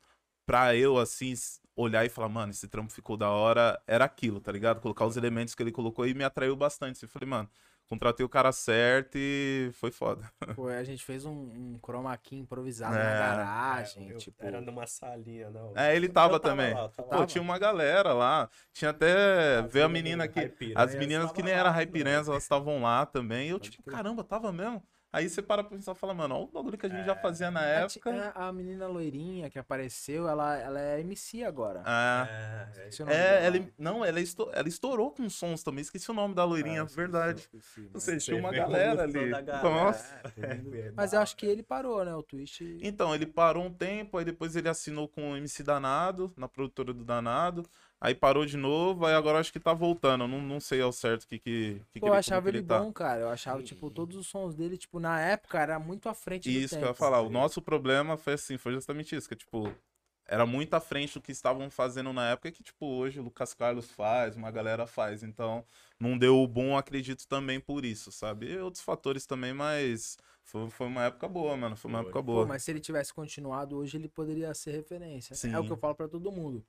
pra eu, assim, olhar e falar, mano, esse trampo ficou da hora, era aquilo, tá ligado? Colocar os elementos que ele colocou e me atraiu bastante. Eu falei, mano, contratei o cara certo e foi foda. Pô, a gente fez um, um chroma key improvisado É. na garagem, Eu- tipo... Era numa salinha, não. É, ele tava, Eu também. lá, tava Pô, lá. tinha uma galera lá. Tinha até. As Veio a menina que. As meninas que tava nem também. Hypiranhas, elas estavam lá também. E eu, Pode tipo, crer. caramba, tava mesmo? Aí você para pra pensar e fala, mano, olha o bagulho que a gente já fazia na A época. é, A, menina loirinha que apareceu, ela, ela é MC agora. Ah. É, é, Esqueci o nome É, dela. ela, não, ela, estou- ela estourou com sons também. Esqueci o nome da loirinha, Ah, verdade. Esqueci, Ou seja, tinha uma Você galera ali. galera. Nossa. É, É, Mas eu acho que ele parou, né? O Twitch. Então, ele parou um tempo, aí depois ele assinou com o MC Danado, na produtora do Danado. Aí parou de novo, aí agora acho que tá voltando. Não, não sei ao certo o que, que, que, Pô, ele, eu achava que ele tá. bom, cara. Eu achava, tipo, todos os sons dele, tipo, na época era muito à frente do Isso que eu ia falar. O nosso problema foi assim, foi justamente isso, que tipo, era muito à frente do que estavam fazendo na época que, tipo, hoje o Lucas Carlos faz, uma galera faz. Então, não deu o bom, acredito, também por isso, sabe? E outros fatores também, mas foi, foi uma época boa, mano. Foi uma Foi. época Pô, boa. mas se ele tivesse continuado hoje, ele poderia ser referência. Sim. É o que eu falo pra todo mundo.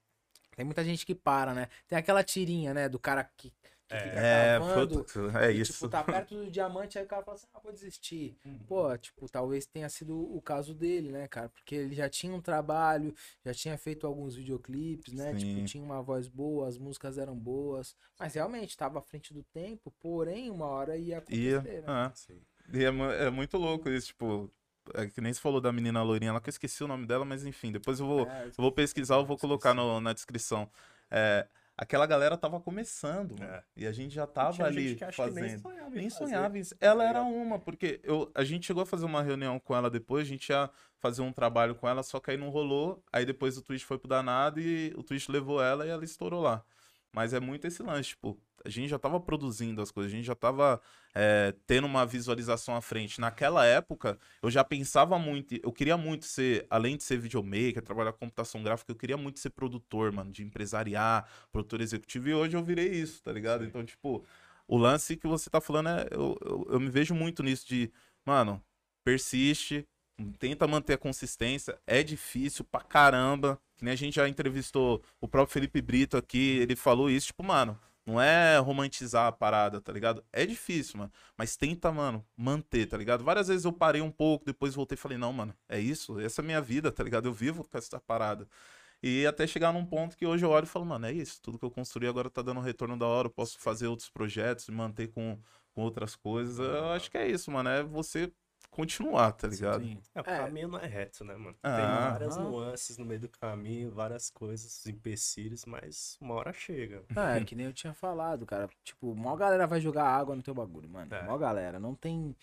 Tem muita gente que para, né? Tem aquela tirinha, né? Do cara que, É, cavando, é e, isso. Tipo, tá perto do diamante, aí o cara fala assim, ah, vou desistir. Pô, tipo, talvez tenha sido o caso dele, né, cara? Porque ele já tinha um trabalho, já tinha feito alguns videoclipes, né? Sim. Tipo, tinha uma voz boa, as músicas eram boas. Mas realmente, tava à frente do tempo, porém, uma hora ia Ia, acontecer, né? é. Sim. E é, é muito louco isso, tipo. É que nem se falou da menina loirinha lá, que eu esqueci o nome dela, mas enfim, depois eu vou, É, eu vou pesquisar, eu vou colocar no- na descrição. É, aquela galera tava começando, mano, É. e a gente já tava ali gente que acho que fazendo. nem sonhava em Nem sonhava em... tá Ela era uma, porque eu, a gente chegou a fazer uma reunião com ela depois, a gente ia fazer um trabalho com ela, só que aí não rolou. Aí depois o Twitch foi pro danado e o Twitch levou ela e ela estourou lá. Mas é muito esse lance, tipo, a gente já tava produzindo as coisas, a gente já tava é, tendo uma visualização à frente. Naquela época, eu já pensava muito, eu queria muito ser, além de ser videomaker, trabalhar com computação gráfica, eu queria muito ser produtor, mano, de empresariar, produtor executivo, e hoje eu virei isso, tá ligado? Sim. Então, tipo, o lance que você tá falando é. Eu, eu, eu me vejo muito nisso de, mano, persiste, tenta manter a consistência. É difícil pra caramba. Que nem a gente já entrevistou o próprio Felipe Brito aqui, ele falou isso, tipo, mano. Não é romantizar a parada, tá ligado? É difícil, mano. Mas tenta, mano, manter, tá ligado? Várias vezes eu parei um pouco, depois voltei e falei, não, mano, é isso, essa é a minha vida, tá ligado? Eu vivo com essa parada. E até chegar num ponto que hoje eu olho e falo, mano, é isso, tudo que eu construí agora tá dando um retorno da hora, eu posso fazer outros projetos, manter com, com outras coisas. Eu acho que é isso, mano, é você continuar, tá ligado? Sim. É, o É. caminho não é reto, né, mano? Tem Ah. várias Ah. nuances no meio do caminho, várias coisas, empecilhos, mas uma hora chega. Não, é que nem eu tinha falado, cara. Tipo, maior galera vai jogar água no teu bagulho, mano. É. Maior galera. Não tem.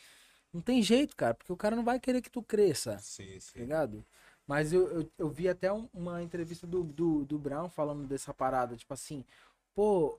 Não tem jeito, cara, porque o cara não vai querer que tu cresça, Sim, tá ligado? Mas eu, eu, eu vi até um- uma entrevista do, do, do Brown falando dessa parada, tipo assim, pô,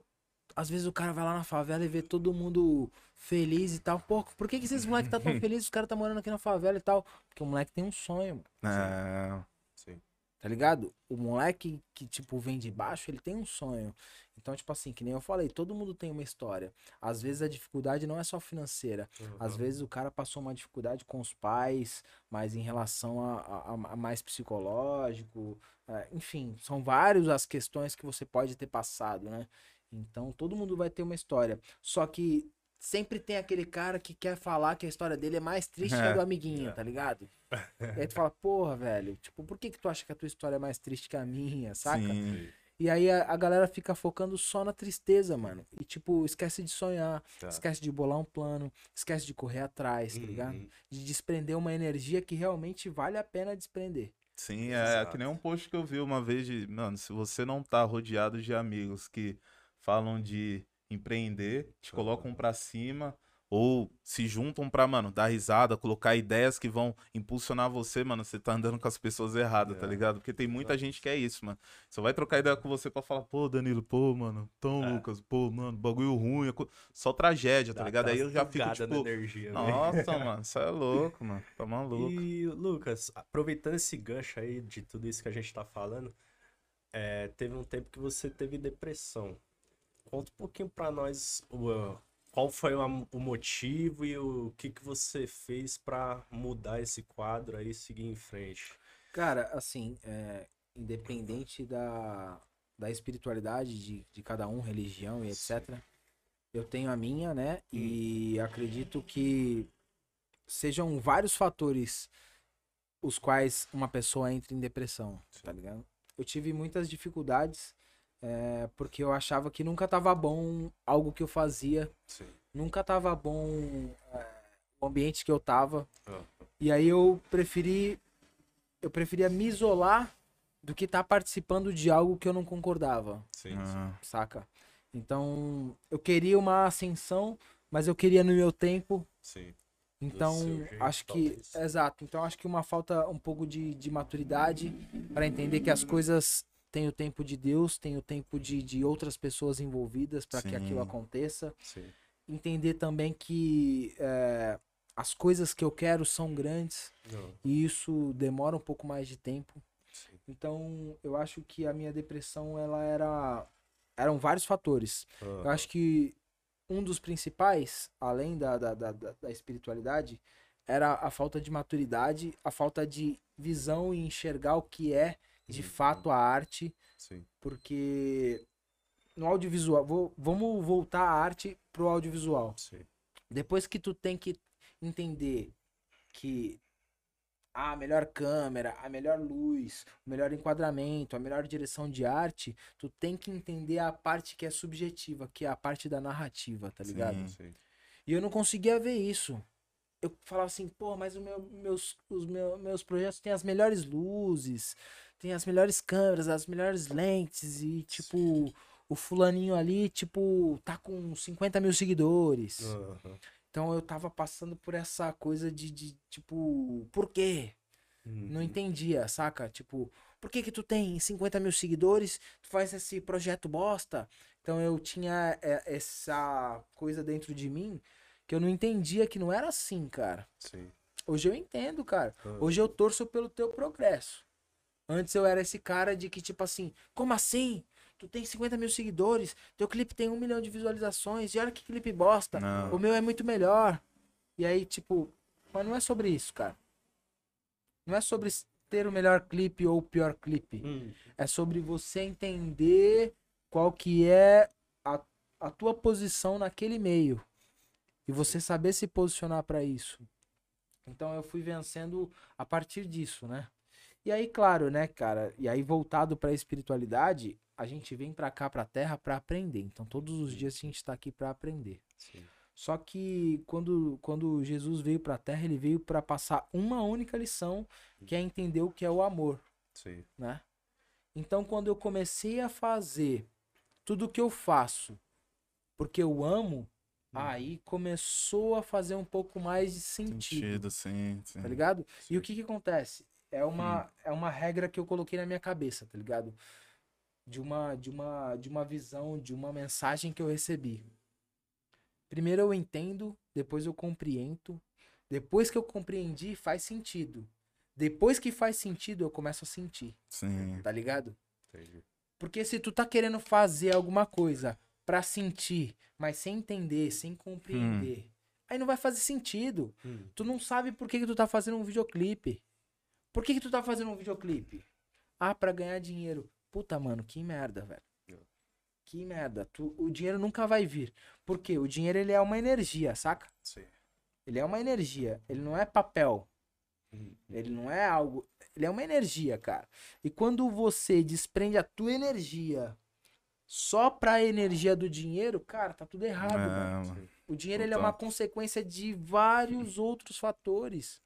às vezes o cara vai lá na favela e vê todo mundo feliz e tal. Pô, por que, que esses moleques tá tão felizes? Os caras tá morando aqui na favela e tal. Porque o moleque tem um sonho, mano. É, Sim. Tá ligado? O moleque que, tipo, vem de baixo, ele tem um sonho. Então, tipo assim, que nem eu falei, todo mundo tem uma história. Às vezes a dificuldade não é só financeira. Às Uhum. vezes o cara passou uma dificuldade com os pais, mas em relação a, a- a mais psicológico. é, enfim, são várias as questões que você pode ter passado, né? Então todo mundo vai ter uma história. Só que sempre tem aquele cara que quer falar que a história dele é mais triste que a É. do amiguinho, É. tá ligado? E aí tu fala, porra, velho, tipo, por que que tu acha que a tua história é mais triste que a minha, saca? sim. E aí a, a galera fica focando só na tristeza, mano. E tipo, esquece de sonhar, Tá. esquece de bolar um plano, esquece de correr atrás, tá ligado? Uhum. De desprender uma energia que realmente vale a pena desprender. Sim, é Exato. que nem um post que eu vi uma vez de, mano, se você não tá rodeado de amigos que falam de empreender, te colocam pra cima, ou se juntam pra, mano, dar risada, colocar ideias que vão impulsionar você, mano, você tá andando com as pessoas erradas, tá É. ligado? Porque tem muita gente que é isso, mano. Só vai trocar ideia com você pra falar, pô, Danilo, pô, mano, então, É. Lucas, pô, mano, bagulho ruim, é co- só tragédia, tá Dá ligado? Aí aquela eu já fico, tipo, energia, né? nossa, mano, você é louco, mano, tá maluco. E, Lucas, aproveitando esse gancho aí de tudo isso que a gente tá falando, é, teve um tempo que você teve depressão. Conta um pouquinho pra nós o, qual foi o, o motivo e o que, que você fez pra mudar esse quadro aí e seguir em frente. Cara, assim, é, independente da, da espiritualidade de, de cada um, religião e etc., eu tenho a minha, né? E acredito que sejam vários fatores os quais uma pessoa entra em depressão, tá ligado? Eu tive muitas dificuldades é, porque eu achava que nunca tava bom algo que eu fazia, Sim. nunca tava bom é, o ambiente que eu tava. Ah. E aí eu preferi eu preferia me isolar do que estar participando de algo que eu não concordava, Sim, Ah, saca? Então, eu queria uma ascensão, mas eu queria no meu tempo. sim. Então, jeito, acho que talvez. exato. Então, acho que uma falta um pouco de, de maturidade para entender que as coisas têm o tempo de Deus, tem o tempo de, de outras pessoas envolvidas para que aquilo aconteça. Sim. Entender também que é, as coisas que eu quero são grandes Não, e isso demora um pouco mais de tempo. sim. Então, eu acho que a minha depressão, ela era. Eram vários fatores. Ah, Eu acho que um dos principais, além da, da, da- da espiritualidade, era a falta de maturidade, a falta de visão e enxergar o que é de Uhum. fato a arte, Sim. porque no audiovisual, vou, vamos voltar a arte pro audiovisual. Sim. Depois que tu tem que entender que a melhor câmera, a melhor luz, o melhor enquadramento, a melhor direção de arte, tu tem que entender a parte que é subjetiva, que é a parte da narrativa, tá ligado? Sim. Sim. E eu não conseguia ver isso. Eu falava assim, pô, mas meu- meus, os meu- meus projetos têm as melhores luzes, tem as melhores câmeras, as melhores lentes, e tipo, o fulaninho ali, tipo, tá com 50 mil seguidores. Aham. Então eu tava passando por essa coisa de, de tipo, por quê? Não Uhum. entendia, saca? Tipo, por que que tu tem 50 mil seguidores, tu faz esse projeto bosta? Então eu tinha é, essa coisa dentro de mim que eu não entendia que não era assim, cara. Sim. Hoje eu entendo, cara. Hoje eu torço pelo teu progresso. Antes eu era esse cara de que, tipo assim, como assim? Tu tem 50 mil seguidores, teu clipe tem um milhão de visualizações, e olha que clipe bosta. Não. O meu é muito melhor. E aí, tipo, mas não é sobre isso, cara. Não é sobre ter o melhor clipe ou o pior clipe. Hum. É sobre você entender qual que é a, a tua posição naquele meio. E você saber se posicionar pra isso. Então eu fui vencendo a partir disso, né? E aí, claro, né, cara? E aí voltado pra espiritualidade, a gente vem pra cá pra terra pra aprender. Então todos os dias a gente tá aqui pra aprender. Sim. Só que quando, quando Jesus veio pra terra, ele veio pra passar uma única lição, que é entender o que é o amor Sim. né? Então, quando eu comecei a fazer tudo que eu faço porque eu amo, aí começou a fazer um pouco mais de sentido, Sentido, sim, sim. tá ligado? E o Sim. que que acontece? É uma, é uma regra que eu coloquei na minha cabeça, tá ligado? De uma, de uma, de uma visão, de uma mensagem que eu recebi. Primeiro eu entendo, depois eu compreendo, depois que eu compreendi, faz sentido. Depois que faz sentido, eu começo a sentir, Sim. tá ligado? Entendi. Porque se tu tá querendo fazer alguma coisa pra sentir, mas sem entender, sem compreender, aí não vai fazer sentido. Hum. Tu não sabe por que, que tu tá fazendo um videoclipe. Por que, que tu tá fazendo um videoclipe? Ah, pra ganhar dinheiro. Puta, mano, que merda, velho. Que merda. Tu, o dinheiro nunca vai vir. Por quê? O dinheiro ele é uma energia, saca? Sim. Ele é uma energia. Ele não é papel. Hum. Ele não é algo. Ele é uma energia, cara. E quando você desprende a tua energia só pra energia do dinheiro, cara, tá tudo errado, É. O dinheiro ele é uma consequência de vários outros fatores.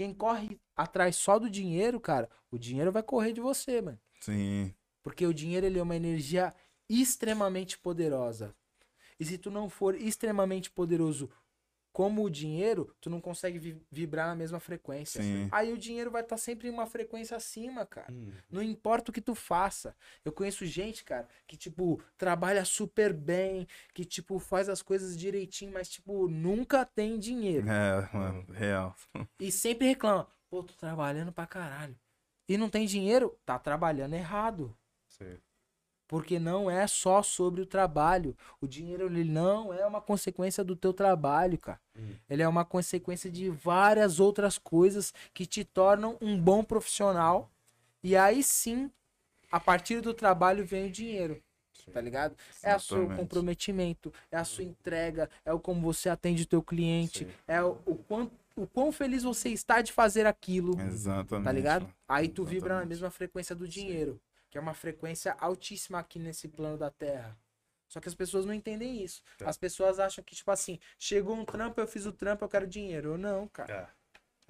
Quem corre atrás só do dinheiro, cara, o dinheiro vai correr de você, mano. Sim. Porque o dinheiro ele é uma energia extremamente poderosa. E se tu não for extremamente poderoso como o dinheiro, tu não consegue vi- vibrar na mesma frequência. Sim. Aí o dinheiro vai estar sempre em uma frequência acima, cara. Hum. Não importa o que tu faça. Eu conheço gente, cara, que, tipo, trabalha super bem, que, tipo, faz as coisas direitinho, mas, tipo, nunca tem dinheiro. É, mano, real. E sempre reclama. Pô, tô trabalhando pra caralho. E não tem dinheiro? Tá trabalhando errado. Sim. Porque não é só sobre o trabalho. O dinheiro ele não é uma consequência do teu trabalho, cara. Hum. Ele é uma consequência de várias outras coisas que te tornam um bom profissional. E aí sim, a partir do trabalho vem o dinheiro. Tá ligado? É o seu Exatamente. comprometimento, é a sua entrega, é o como você atende o teu cliente, Sim. é o, o, quanto, o quão feliz você está de fazer aquilo. Exatamente. Tá ligado? Aí tu vibra na Exatamente. mesma frequência do dinheiro, que é uma frequência altíssima aqui nesse plano da Terra. Só que as pessoas não entendem isso. Tá. As pessoas acham que, tipo assim, chegou um trampo, eu fiz o trampo, eu quero dinheiro. Eu não, cara.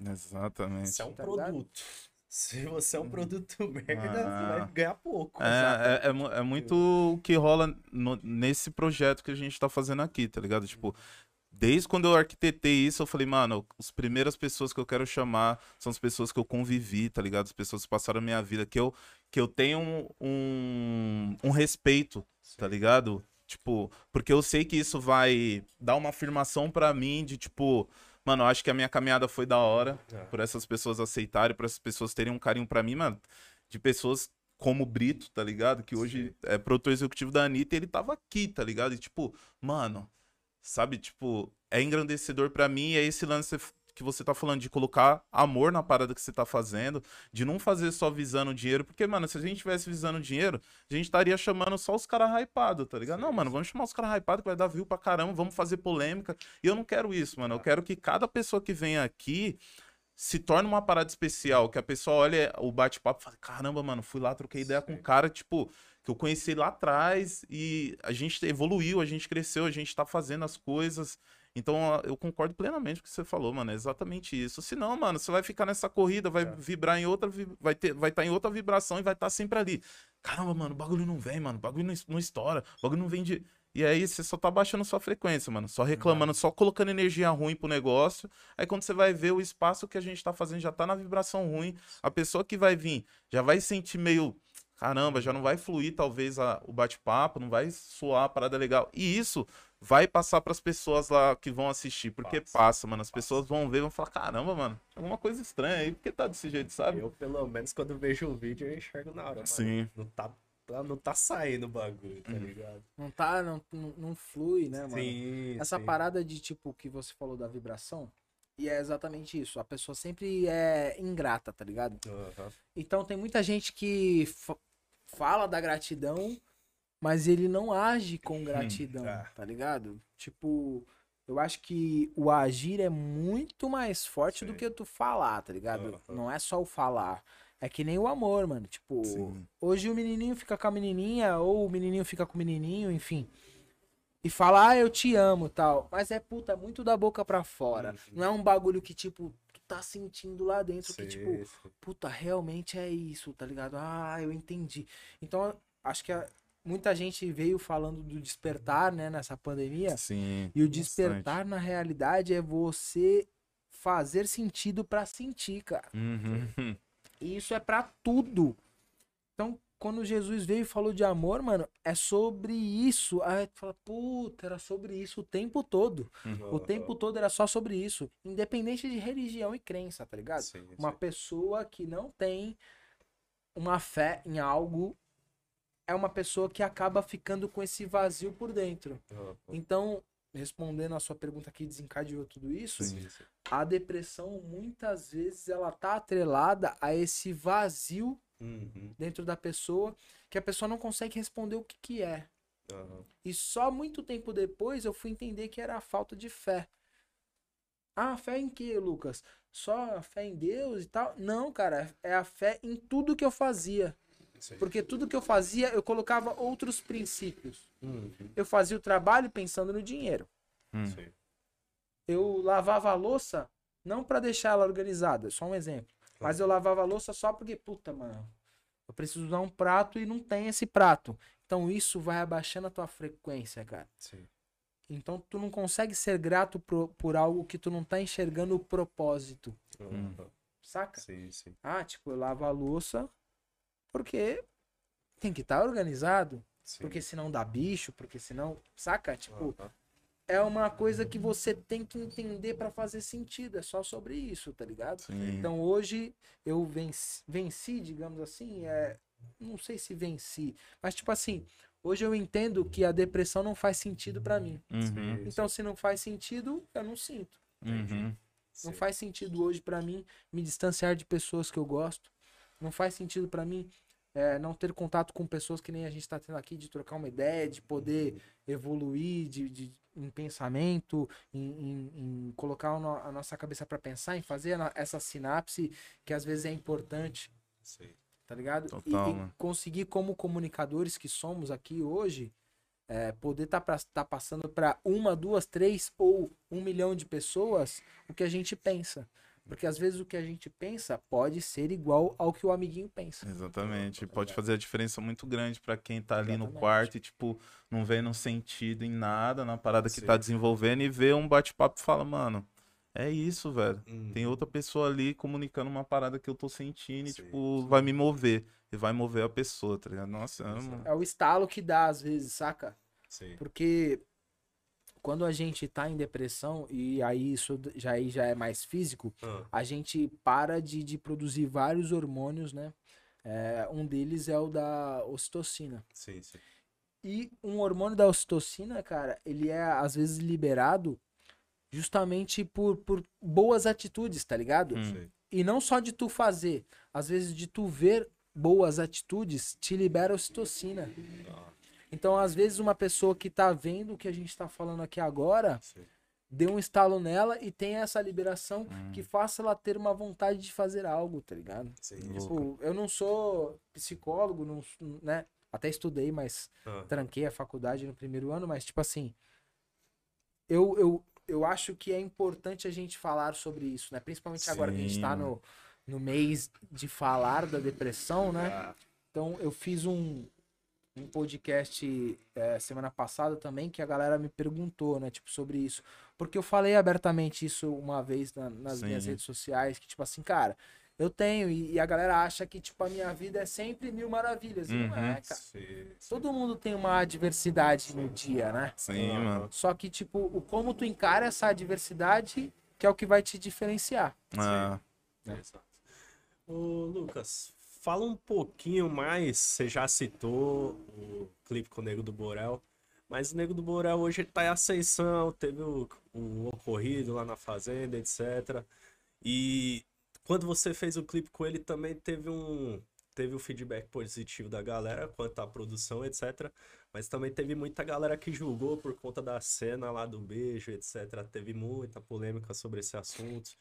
É. Exatamente. Você é um Tá ligado? produto. Se você é um produto merda, Ah. você vai ganhar pouco. É, é, é, é muito o que rola no- nesse projeto que a gente tá fazendo aqui, tá ligado? Tipo, desde quando eu arquitetei isso, eu falei, mano, as primeiras pessoas que eu quero chamar são as pessoas que eu convivi, tá ligado? As pessoas que passaram a minha vida, que eu, que eu tenho um, um, um respeito, tá ligado? Tipo, porque eu sei que isso vai dar uma afirmação pra mim de, tipo, mano, eu acho que a minha caminhada foi da hora É. por essas pessoas aceitarem, por essas pessoas terem um carinho pra mim, mano, de pessoas como o Brito, tá ligado? Que hoje é produtor executivo da Anitta e ele tava aqui, tá ligado? E tipo, mano, sabe, tipo, é engrandecedor pra mim e é esse lance que você tá falando de colocar amor na parada que você tá fazendo, de não fazer só visando dinheiro, porque, mano, se a gente tivesse visando dinheiro, a gente estaria chamando só os caras hypados, tá ligado? Sim, não, mano, sim. vamos chamar os caras hypados que vai dar view pra caramba, vamos fazer polêmica. E eu não quero isso, mano. Eu quero que cada pessoa que vem aqui se torne uma parada especial, que a pessoa olha o bate-papo e fala, caramba, mano, fui lá, troquei ideia com um cara, tipo, que eu conheci lá atrás e a gente evoluiu, a gente cresceu, a gente tá fazendo as coisas. Então, eu concordo plenamente com o que você falou, mano. É exatamente isso. Senão, mano, você vai ficar nessa corrida, vai É. vibrar em outra, vai ter, vai estar em outra vibração e vai estar sempre ali. Caramba, mano, o bagulho não vem, mano. O bagulho não, não estoura. O bagulho não vem de. E aí você só tá baixando sua frequência, mano. Só reclamando, só colocando energia ruim pro negócio. Aí quando você vai ver o espaço que a gente tá fazendo já tá na vibração ruim. A pessoa que vai vir já vai sentir meio. Caramba, já não vai fluir talvez a- o bate-papo, não vai soar a parada legal. E isso vai passar pras pessoas lá que vão assistir. Porque Passa, passa, mano. As passa. pessoas vão ver e vão falar: caramba, mano, alguma coisa estranha aí. Por que tá desse jeito, sabe? Eu, pelo menos, quando vejo o vídeo, eu enxergo na hora. mano. Sim. Não tá, tá- não tá saindo o bagulho, tá Uhum. ligado? Não tá, não, não, não flui, né, mano? Sim, Essa sim. parada de tipo que você falou da vibração, e é exatamente isso. A pessoa sempre é ingrata, tá ligado? Aham. Então tem muita gente que fala da gratidão, mas ele não age com gratidão, é. tá ligado? Tipo, eu acho que o agir é muito mais forte do que tu falar, tá ligado? Aham. Não é só o falar. É que nem o amor, mano. Tipo, Sim. hoje o menininho fica com a menininha, ou o menininho fica com o menininho, enfim. E fala, ah, eu te amo tal. Mas é puta, muito da boca pra fora. Uhum. Não é um bagulho que, tipo, tá sentindo lá dentro, que, Sim, tipo, sim. puta, realmente é isso, tá ligado? Ah, eu entendi. Então, acho que a- muita gente veio falando do despertar, né, nessa pandemia. Sim. E o bastante. despertar, na realidade, é você fazer sentido pra sentir, cara. Uhum. E isso é pra tudo. Então, quando Jesus veio e falou de amor, mano, é sobre isso. Aí tu fala, puta, era sobre isso o tempo todo. O Aham. tempo todo era só sobre isso. Independente de religião e crença, tá ligado? Sim, Uma sim. pessoa que não tem uma fé em algo é uma pessoa que acaba ficando com esse vazio por dentro. Aham. Então, respondendo a sua pergunta que desencadeou tudo isso, sim. a depressão muitas vezes ela tá atrelada a esse vazio Uhum. dentro da pessoa que a pessoa não consegue responder o que que é. Aham. E só muito tempo depois eu fui entender que era a falta de fé. Ah, fé em quê, Lucas? Só a fé em Deus e tal? Não, cara, é a fé em tudo que eu fazia. Porque tudo que eu fazia, eu colocava outros princípios. Uhum. Eu fazia o trabalho pensando no dinheiro. Hum. Sim. Eu lavava a louça não pra deixar ela organizada, só um exemplo. Mas eu lavava a louça só porque, puta, mano, eu preciso usar um prato e não tem esse prato. Então isso vai abaixando a tua frequência, cara. Sim. Então tu não consegue ser grato por, por algo que tu não tá enxergando o propósito. Uhum. Saca? Sim, sim. Ah, tipo, eu lavo a louça porque tem que estar organizado. sim. Porque senão dá bicho, porque senão. Saca? Tipo, Aham. É uma coisa que você tem que entender pra fazer sentido. É só sobre isso, tá ligado? Sim. Então hoje eu venci, venci, digamos assim, é, não sei se venci, mas tipo assim, hoje eu entendo que a depressão não faz sentido pra mim. Uhum, Então se não faz sentido, eu não sinto. uhum. Não Sim. faz sentido hoje pra mim me distanciar de pessoas que eu gosto. Não faz sentido pra mim é, não ter contato com pessoas que nem a gente tá tendo aqui, de trocar uma ideia, de poder evoluir de, de- em pensamento, em, em- em colocar a nossa cabeça pra pensar, em fazer essa sinapse que às vezes é importante, Sim. tá ligado? E- Total, e, mano. conseguir, como comunicadores que somos aqui hoje, é, poder estar tá, tá passando para uma, duas, três ou um milhão de pessoas o que a gente pensa. Porque às vezes o que a gente pensa pode ser igual ao que o amiguinho pensa. Exatamente. Pode fazer a diferença muito grande pra quem tá ali no Exatamente. quarto e, tipo, não vê no sentido em nada na parada que Sim. tá desenvolvendo e vê um bate-papo e fala, mano, é isso, velho. Uhum. Tem outra pessoa ali comunicando uma parada que eu tô sentindo e, Sim, tipo, vai me mover. E vai mover a pessoa, tá ligado? Nossa, eu amo. É o estalo que dá às vezes, saca? Sim. Porque quando a gente tá em depressão, e aí isso já, aí já é mais físico, Ah, a gente para de, de produzir vários hormônios, né? É, um deles é o da ocitocina. sim, sim. E um hormônio da ocitocina, cara, ele é às vezes liberado justamente por, por boas atitudes, tá ligado? Hum. Sim. E não só de tu fazer, às vezes de tu ver boas atitudes te libera ocitocina. Ah, Então, às vezes uma pessoa que tá vendo o que a gente tá falando aqui agora, sim. deu um estalo nela e tem essa liberação Hum. que faça ela ter uma vontade de fazer algo, tá ligado? Sim. Tipo, eu não sou psicólogo, não, né? Até estudei, mas Ah, tranquei a faculdade no primeiro ano, mas tipo assim, eu, eu, eu acho que é importante a gente falar sobre isso, né? Principalmente agora que a gente tá Sim. no, no mês de falar da depressão, né? ah, Então eu fiz um, um podcast é, semana passada também que a galera me perguntou, né? Tipo, sobre isso. Porque eu falei abertamente isso uma vez na- nas minhas Sim. redes sociais, que tipo assim, cara, eu tenho, e, e a galera acha que, tipo, a minha vida é sempre mil maravilhas. E não Uhum. é, cara. sim. Todo mundo tem uma adversidade no dia, né? Sim, mano. Só que, tipo, o como tu encara essa adversidade que é o que vai te diferenciar. Ah, Exato. Ô, Lucas, fala um pouquinho mais. Você já citou o clipe com o Nego do Borel, mas o Nego do Borel hoje tá em ascensão, teve o, o ocorrido lá na Fazenda, etc. E quando você fez o clipe com ele também teve um. Teve o feedback positivo da galera quanto à produção, etc. Mas também teve muita galera que julgou por conta da cena lá do beijo, etc. Teve muita polêmica sobre esse assunto.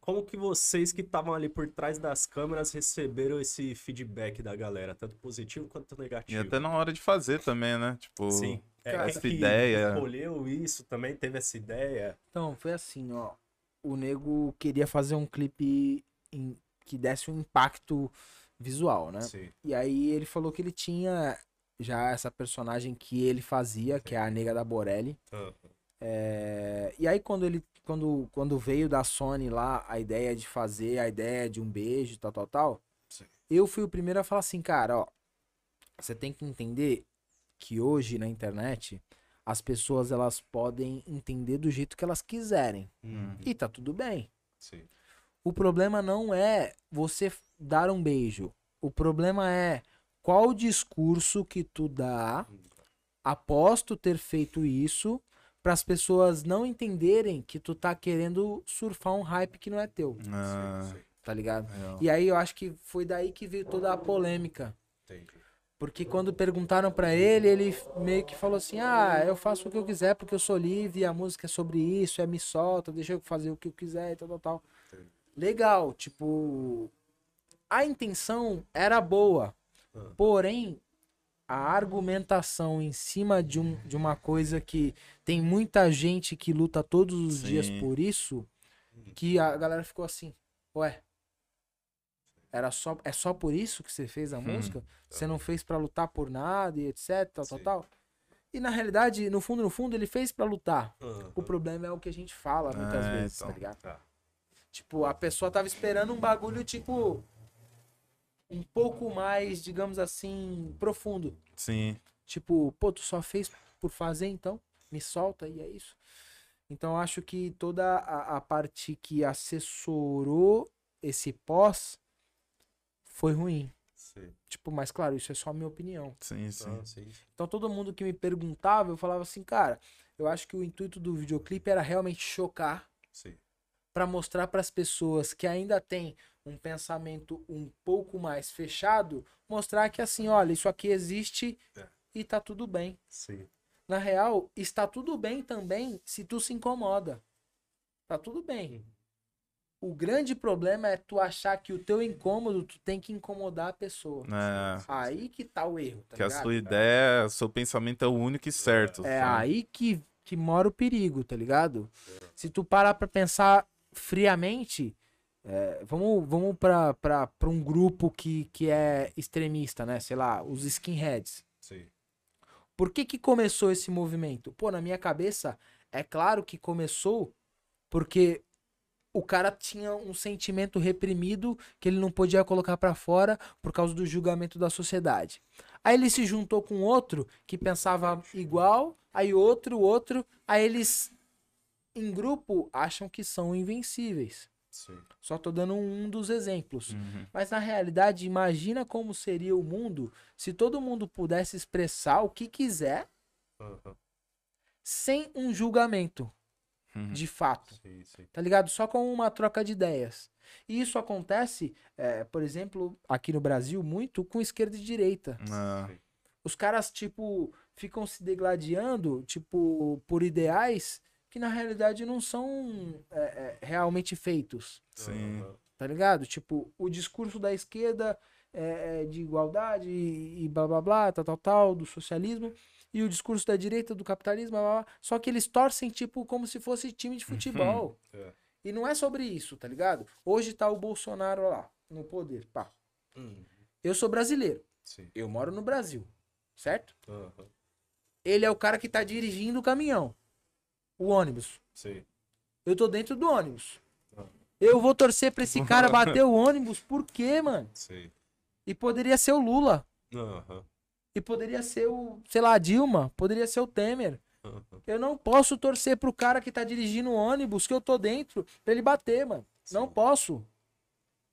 Como que vocês que estavam ali por trás das câmeras receberam esse feedback da galera, tanto positivo quanto e negativo? até na hora de fazer também, né? Tipo, Sim. É, Cara, quem essa que ideia. escolheu isso também teve essa ideia. Então, foi assim, ó. O nego queria fazer um clipe em- que desse um impacto visual, né? Sim. E aí ele falou que ele tinha já essa personagem que ele fazia, que é a nega da Borelli. Ah, É, E aí quando ele quando, quando veio da Sony lá a ideia de fazer a ideia de um beijo, tal, tal, tal, Sim. eu fui o primeiro a falar assim, cara, ó, você tem que entender que hoje na internet as pessoas elas podem entender do jeito que elas quiserem. Uhum. E tá tudo bem. Sim. O problema não é você dar um beijo. O problema é qual o discurso que tu dá após tu ter feito isso para as pessoas não entenderem que tu tá querendo surfar um hype que não é teu, Ah, Sim, sim. tá ligado? real. E aí eu acho que foi daí que veio toda a polêmica. Entendi. Porque quando perguntaram pra ele, ele meio que falou assim: "Ah, eu faço o que eu quiser porque eu sou livre, a música é sobre isso, é me solta, deixa eu fazer o que eu quiser e tal, tal, tal". Entendi. Legal, tipo, a intenção era boa. Ah. Porém, a argumentação em cima de, um, de uma coisa que tem muita gente que luta todos os Sim. dias por isso, que a galera ficou assim, ué, era só, é só por isso que você fez a Hum. música? Você não fez pra lutar por nada e etc, tal, tal, Sim. tal? E na realidade, no fundo, no fundo, ele fez pra lutar. Aham. O problema é o que a gente fala muitas É, vezes, então. tá ligado? Tá. Tipo, a pessoa tava esperando um bagulho, tipo. Um pouco mais, digamos assim, profundo. Sim. Tipo, pô, tu só fez por fazer, então? Me solta e é isso. Então, eu acho que toda a, a parte que assessorou esse pós foi ruim. Sim. Tipo, mas claro, isso é só a minha opinião. Sim, sim. Ah, sim. Então, todo mundo que me perguntava, eu falava assim, cara, eu acho que o intuito do videoclipe era realmente chocar Sim. Para mostrar para as pessoas que ainda têm um pensamento um pouco mais fechado, mostrar que assim, olha, isso aqui existe É. e tá tudo bem. Sim. Na real, está tudo bem também se tu se incomoda. Tá tudo bem. O grande problema é tu achar que o teu incômodo tu tem que incomodar a pessoa. É, Aí que tá o erro, tá que a ligado? sua ideia, o seu pensamento é o único e certo. É Sim. aí que, que mora o perigo, tá ligado? Se tu parar pra pensar friamente, é, vamos, vamos pra um grupo que, que é extremista, né? Sei lá, os skinheads. Sim. Por que que começou esse movimento? Pô, na minha cabeça, é claro que começou porque o cara tinha um sentimento reprimido que ele não podia colocar pra fora por causa do julgamento da sociedade. Aí ele se juntou com outro que pensava igual, aí outro, outro, aí eles em grupo acham que são invencíveis. Sim. Só tô dando um dos exemplos. Uhum. Mas na realidade, imagina como seria o mundo se todo mundo pudesse expressar o que quiser Aham. sem um julgamento, Uhum. de fato. Sim, sim. Tá ligado? Só com uma troca de ideias. E isso acontece, é, por exemplo, aqui no Brasil, muito com esquerda e direita. Ah, Os caras, tipo, ficam se degladiando, tipo, por ideais que na realidade não são é, é, realmente feitos. sim. Tá ligado? Tipo, o discurso da esquerda é, é de igualdade e, blá blá blá, tal, tal, tal, do socialismo. E o discurso da direita do capitalismo, blá, blá, blá. só que eles torcem, tipo, como se fosse time de futebol. É. E não é sobre isso, tá ligado? Hoje tá o Bolsonaro lá, no poder, pá. Hum. Eu sou brasileiro, Sim. eu moro no Brasil, certo? Aham. Ele é o cara que tá dirigindo o caminhão, o ônibus. Sim. Eu tô dentro do ônibus. Ah. Eu vou torcer pra esse cara bater o ônibus, por quê, mano? Sim. E poderia ser o Lula. Aham. E poderia ser o, sei lá, a Dilma, poderia ser o Temer. Aham. Eu não posso torcer pro cara que tá dirigindo o ônibus que eu tô dentro pra ele bater, mano. Não Sim. posso.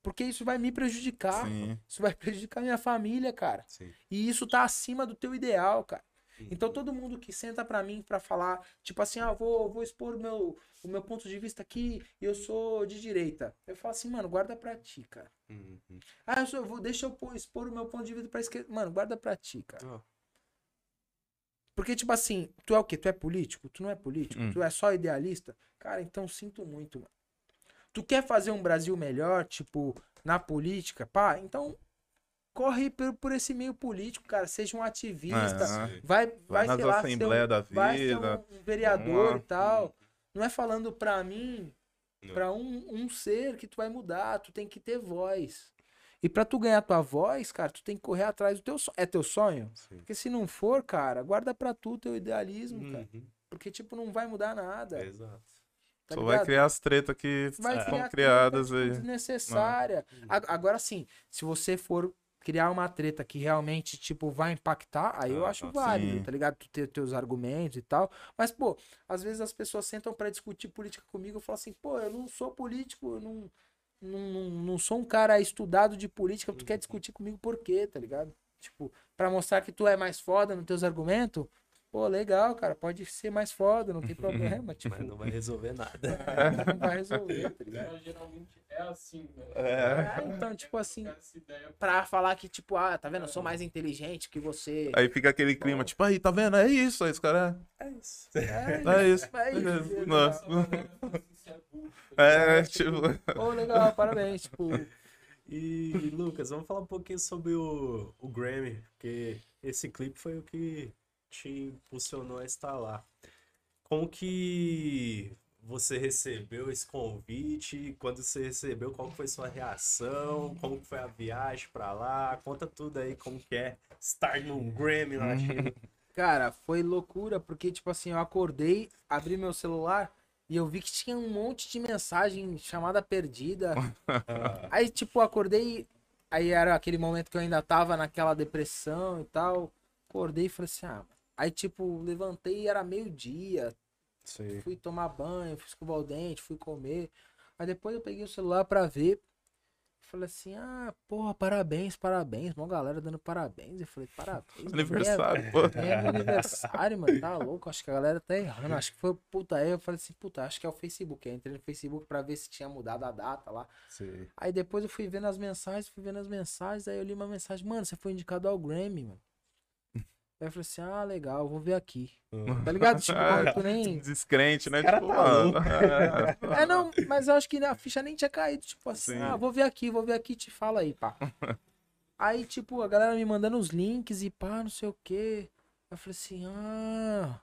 Porque isso vai me prejudicar. Isso vai prejudicar minha família, cara. Sim. E isso tá acima do teu ideal, cara. Então Uhum. todo mundo que senta pra mim pra falar, tipo assim, ah, vou, vou expor o meu, o meu ponto de vista aqui eu sou de direita. Eu falo assim, mano, guarda pra ti, cara. Uhum. Ah, eu, sou, vou, deixa eu expor o meu ponto de vista pra esquerda. Mano, guarda pra ti, cara. Porque, tipo assim, tu é o quê? Tu é político? Tu não é político? Hum. Tu é só idealista? Cara, então sinto muito, mano. Tu quer fazer um Brasil melhor, tipo, na política, pá? Então corre por, por esse meio político, cara. Seja um ativista. É. Vai, Vai vai, nas sei lá, um, da vai ser vida. um vereador e tal. Não é falando pra mim, Não. pra um, um ser que tu vai mudar. Tu tem que ter voz. E pra tu ganhar tua voz, cara, tu tem que correr atrás do teu sonho. É teu sonho? Sim. Porque se não for, cara, guarda pra tu teu idealismo, cara. Uhum. Porque, tipo, não vai mudar nada. Exato. Tá Só ligado? vai criar as tretas que Vai são criar criadas treta, aí. desnecessária. Agora sim, se você for criar uma treta que realmente, tipo, vai impactar, aí eu Ah, acho sim. válido, tá ligado? Tu ter teus argumentos e tal. Mas, pô, às vezes as pessoas sentam pra discutir política comigo e falam assim, pô, eu não sou político, eu não, não, não, não sou um cara estudado de política, tu Uhum. quer discutir comigo por quê, tá ligado? Tipo, pra mostrar que tu é mais foda nos teus argumentos, pô, legal, cara, pode ser mais foda, não tem problema, tipo, Mas não vai resolver nada. não vai resolver, tá ligado? Mas geralmente é assim, né? É, então, tipo assim, pra falar que, tipo, ah, tá vendo? Eu sou mais inteligente que você. Aí fica aquele clima, tipo, aí, tá vendo? É isso, aí os caras. É isso. É, É isso. É isso. Nossa. assim, é burro, É, tipo. Ô, legal, parabéns. Tipo, E, Lucas, vamos falar um pouquinho sobre o, o Grammy, porque esse clipe foi o que te impulsionou a estar lá. Como que você recebeu esse convite? Quando você recebeu, qual foi sua reação? Como foi a viagem pra lá? Conta tudo aí, como que é estar num Grammy China. Cara, foi loucura, porque, tipo assim, eu acordei, abri meu celular e eu vi que tinha um monte de mensagem chamada perdida. Aí, tipo, acordei, aí era aquele momento que eu ainda tava naquela depressão e tal. Acordei e falei assim, ah. Aí, tipo, levantei e era meio-dia, fui tomar banho, fui escovar o dente, fui comer. Aí depois eu peguei o celular pra ver. Falei assim, ah, porra, parabéns, parabéns. Mó galera dando parabéns. Eu falei, parabéns. mano, Aniversário, pô. É, meu aniversário, mano. Tá louco. Acho que a galera tá errando. Acho que foi puta aí. Eu falei assim, puta, acho que é o Facebook. Eu entrei no Facebook pra ver se tinha mudado a data lá. sim. Aí depois eu fui vendo as mensagens, fui vendo as mensagens. Aí eu li uma mensagem, mano, você foi indicado ao Grammy, mano. Aí eu falei assim, ah, legal, vou ver aqui. Ah. Tá ligado? Tipo, tu nem. Descrente, né? cara Tipo, tá mano, é. É, não, mas eu acho que a ficha nem tinha caído. Tipo assim, Sim. ah, vou ver aqui, vou ver aqui e te fala aí, pá. aí, tipo, a galera me mandando os links e pá, não sei o quê. Eu falei assim, ah,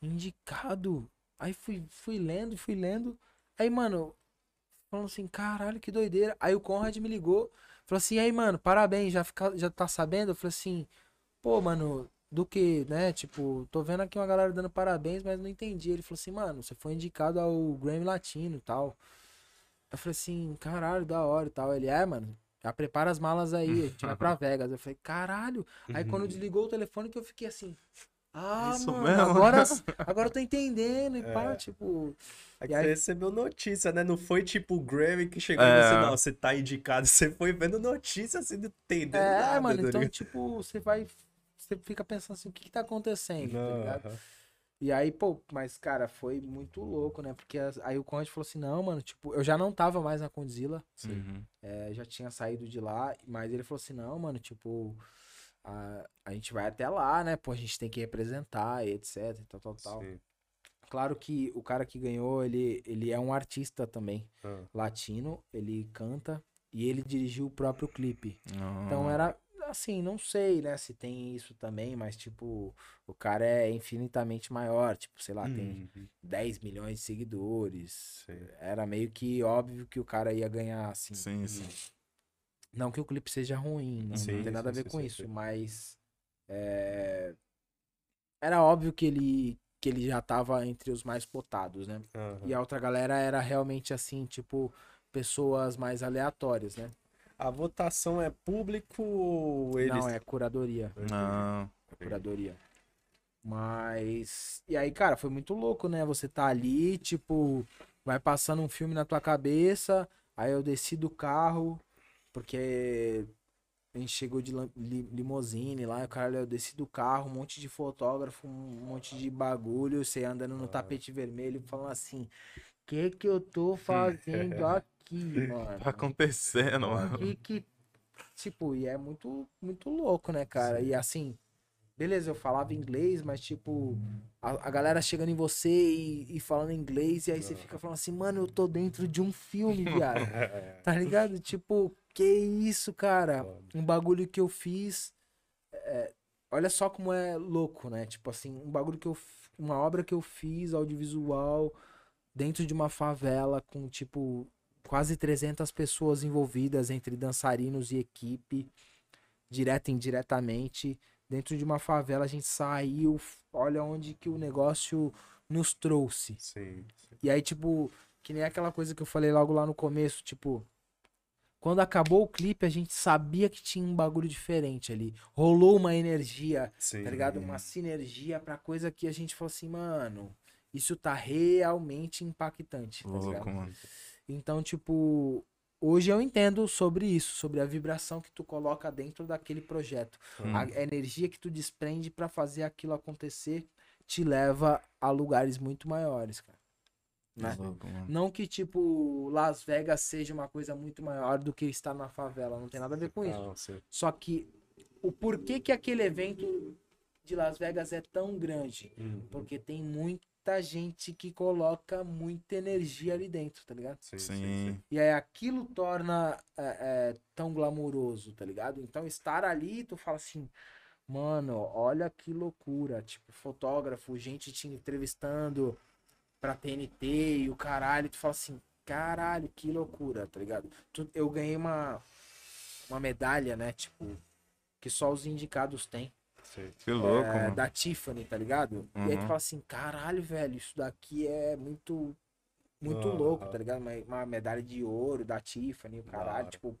indicado. Aí fui, fui lendo, fui lendo. Aí, mano, falando assim, caralho, que doideira. Aí o Conrad me ligou, falou assim, aí, mano, parabéns, já, fica, já tá sabendo? Eu falei assim, pô, mano, do que, né? Tipo, tô vendo aqui uma galera dando parabéns, mas não entendi. Ele falou assim, mano, você foi indicado ao Grammy Latino e tal. Eu falei assim, caralho, da hora e tal. Ele, é, mano, já prepara as malas aí, a gente vai pra Vegas. Eu falei, caralho. Aí quando desligou o telefone que eu fiquei assim, ah, Isso mano, mesmo? agora, agora eu tô entendendo e pá, É. tipo... É E que aí- você recebeu notícia, né? Não foi tipo o Grammy que chegou e É. você, não, você tá indicado. Você foi vendo notícia assim, não entendendo É, nada. mano, tá então, tipo, você vai... Você fica pensando assim, o que que tá acontecendo, tá ligado? E aí, pô, mas, cara, foi muito louco, né? Porque as- aí o Conrad falou assim, não, mano, tipo, eu já não tava mais na Condzilla, Uhum. é, já tinha saído de lá, mas ele falou assim, não, mano, tipo, a, a gente vai até lá, né? Pô, a gente tem que representar e etc, e tal, tal, tal. Sim. Claro que o cara que ganhou, ele, ele é um artista também, Ah. latino, ele canta e ele dirigiu o próprio clipe. Então Ah. era assim, não sei, né, se tem isso também, mas tipo, o cara é infinitamente maior, tipo, sei lá, tem Uhum. 10 milhões de seguidores. Sim. Era meio que óbvio que o cara ia ganhar, assim. Sim, sim. Não que o clipe seja ruim, não, Sim, não tem nada a sim, ver sim, com sim, isso, sim. mas é, era óbvio que ele que ele já tava entre os mais cotados, né? Aham. E a outra galera era realmente assim, tipo, pessoas mais aleatórias, né? A votação é público ou eles. Não, é curadoria. Ah, É curadoria. Mas. E aí, cara, foi muito louco, né? Você tá ali, tipo, vai passando um filme na tua cabeça. Aí eu desci do carro, porque a gente chegou de limousine lá, o cara, eu desci do carro, um monte de fotógrafo, um monte de bagulho, você andando no tapete vermelho, falando assim: que que eu tô fazendo aqui, mano? tá acontecendo, mano. Que, que, tipo, e é muito, muito louco, né, cara? E assim, beleza, eu falava inglês, mas tipo, a, a galera chegando em você e, e falando inglês, e aí você fica falando assim, mano, eu tô dentro de um filme, viado. tá ligado? Tipo, que isso, cara? Um bagulho que eu fiz. é, olha só como é louco, né? Tipo assim, um bagulho que eu. Uma obra que eu fiz, audiovisual, dentro de uma favela com, tipo, quase 300 pessoas envolvidas entre dançarinos e equipe, direta e indiretamente. Dentro de uma favela a gente saiu, olha onde que o negócio nos trouxe. Sim, sim. E aí, tipo, que nem aquela coisa que eu falei logo lá no começo, tipo, quando acabou o clipe, a gente sabia que tinha um bagulho diferente ali. Rolou uma energia, Sim. tá ligado? Uma sinergia pra coisa que a gente falou assim, mano, isso tá realmente impactante, tá? Louco, mano. Então, tipo, hoje eu entendo sobre isso, sobre a vibração que tu coloca dentro daquele projeto. Hum. A energia que tu desprende pra fazer aquilo acontecer te leva a lugares muito maiores, cara. Né? Louco. Não que, tipo, Las Vegas seja uma coisa muito maior do que estar na favela, não tem nada a ver com isso. Não. Só que o porquê que aquele evento de Las Vegas é tão grande? Hum, Porque tem muita gente que coloca muita energia ali dentro, tá ligado? Sim, Sim. sim, sim. E aí aquilo torna é, é, tão glamouroso, tá ligado? Então estar ali, tu fala assim, mano, olha que loucura. Tipo, fotógrafo, gente te entrevistando pra TNT e o caralho, tu fala assim, caralho, que loucura, tá ligado? Tu- eu ganhei uma, uma medalha, né? Tipo, que só os indicados têm. Sei. Que louco, é, mano. da Tiffany, tá ligado? E aí tu Uhum. fala assim, caralho, velho, isso daqui é muito, muito Aham. louco, tá ligado? Uma, uma medalha de ouro da Tiffany, o caralho, tipo,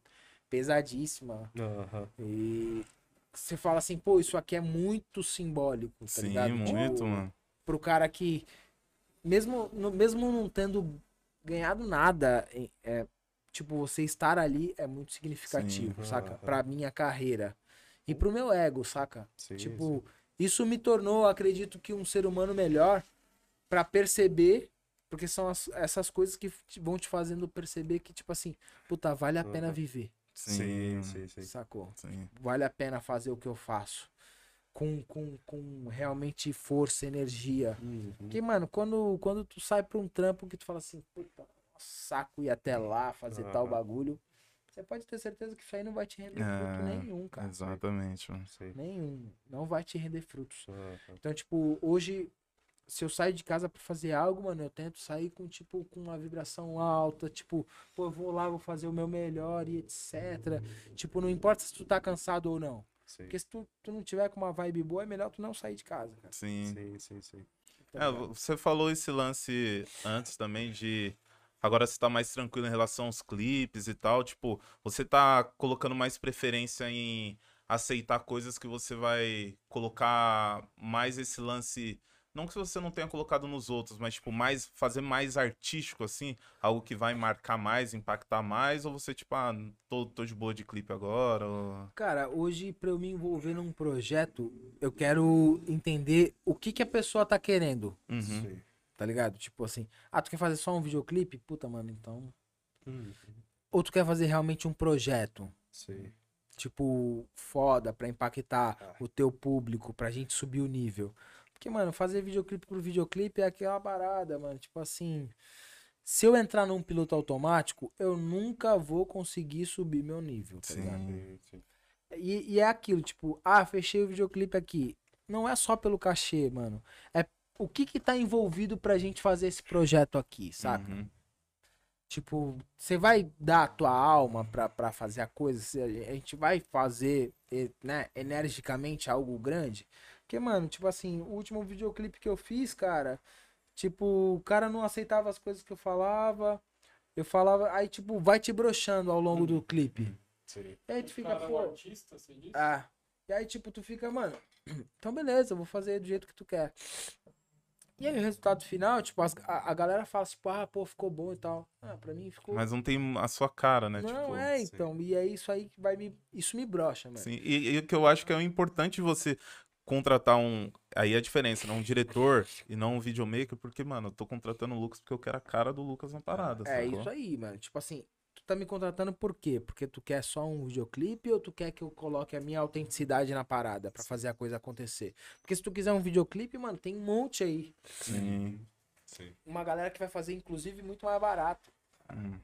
pesadíssima. Aham. E você fala assim, pô, isso aqui é muito simbólico, tá Sim, ligado? muito, Tipo, mano. Pro cara que, mesmo, no- mesmo não tendo ganhado nada, é, tipo, você estar ali é muito significativo, Sim. saca? Aham. Pra minha carreira. E pro meu ego, saca? Sim, Tipo, isso me tornou, acredito que um ser humano melhor pra perceber, porque são as- essas coisas que te- vão te fazendo perceber que, tipo assim, puta, vale a pena Aham. viver, sim, sim, sim. sacou? sim. Vale a pena fazer o que eu faço. Com, com, com realmente força, energia. Uhum. Porque, mano, quando, quando tu sai pra um trampo que tu fala assim, puta, saco ir até lá, fazer tal Aham. bagulho, você pode ter certeza que isso aí não vai te render É, fruto nenhum, cara. Exatamente, mano. Nenhum. Não vai te render frutos. Então, tipo, hoje, se eu saio de casa pra fazer algo, mano, eu tento sair com, tipo, com uma vibração alta, tipo, pô, eu vou lá, vou fazer o meu melhor e etc. Tipo, não importa se tu tá cansado ou não. Sim. Porque se tu, tu não tiver com uma vibe boa, é melhor tu não sair de casa, cara. Sim. Sim, sim, sim. Tá É, você falou esse lance antes também de. Agora você tá mais tranquilo em relação aos clipes e tal. Tipo, você tá colocando mais preferência em aceitar coisas que você vai colocar mais esse lance. Não que você não tenha colocado nos outros, mas, tipo, mais fazer mais artístico, assim, algo que vai marcar mais, impactar mais, ou você, tipo, ah, tô, tô de boa de clipe agora, ou... Cara, hoje, pra eu me envolver num projeto, eu quero entender o que, que a pessoa tá querendo, Uhum. Sim. Tá ligado? Tipo assim, ah, tu quer fazer só um videoclipe? Puta, mano, então. Uhum. Ou tu quer fazer realmente um projeto? Sim. tipo, foda pra impactar Ah. o teu público, pra gente subir o nível. Porque, mano, fazer videoclipe por videoclipe é aquela parada, mano. Tipo assim, se eu entrar num piloto automático, eu nunca vou conseguir subir meu nível, tá Sim. ligado? Sim. E, e é aquilo, tipo, ah, fechei o videoclipe aqui. Não é só pelo cachê, mano. É o que que tá envolvido pra gente fazer esse projeto aqui, saca? Uhum. Tipo, você vai dar a tua alma pra, pra fazer a coisa? Cê- A gente vai fazer, né, energicamente algo grande? Porque, mano, tipo assim, o último videoclipe que eu fiz, cara, tipo, o cara não aceitava as coisas que eu falava. Eu falava, aí, tipo, vai te broxando ao longo do clipe. Sim. E aí tu fica, é pô. artista, você disse? Ah. E aí, tipo, tu fica, mano, então beleza, eu vou fazer do jeito que tu quer. E aí o resultado final, tipo, as- a, a galera fala, tipo, ah, pô, ficou bom e tal. Ah, pra mim ficou. Mas não tem a sua cara, né? Não, tipo... é, sim. então. E é isso aí que vai me. Isso me brocha, mano. Sim, e, o que eu acho que é importante você contratar um. Aí é a diferença, né? Um diretor e não um videomaker, porque, mano, eu tô contratando o Lucas porque eu quero a cara do Lucas na parada. É sacou? isso aí, mano. Tipo assim, tá me contratando por quê? Porque tu quer só um videoclipe ou tu quer que eu coloque a minha autenticidade na parada pra fazer a coisa acontecer? Porque se tu quiser um videoclipe, mano, tem um monte aí. Sim. Sim. Uma galera que vai fazer, inclusive, muito mais barato. Hum.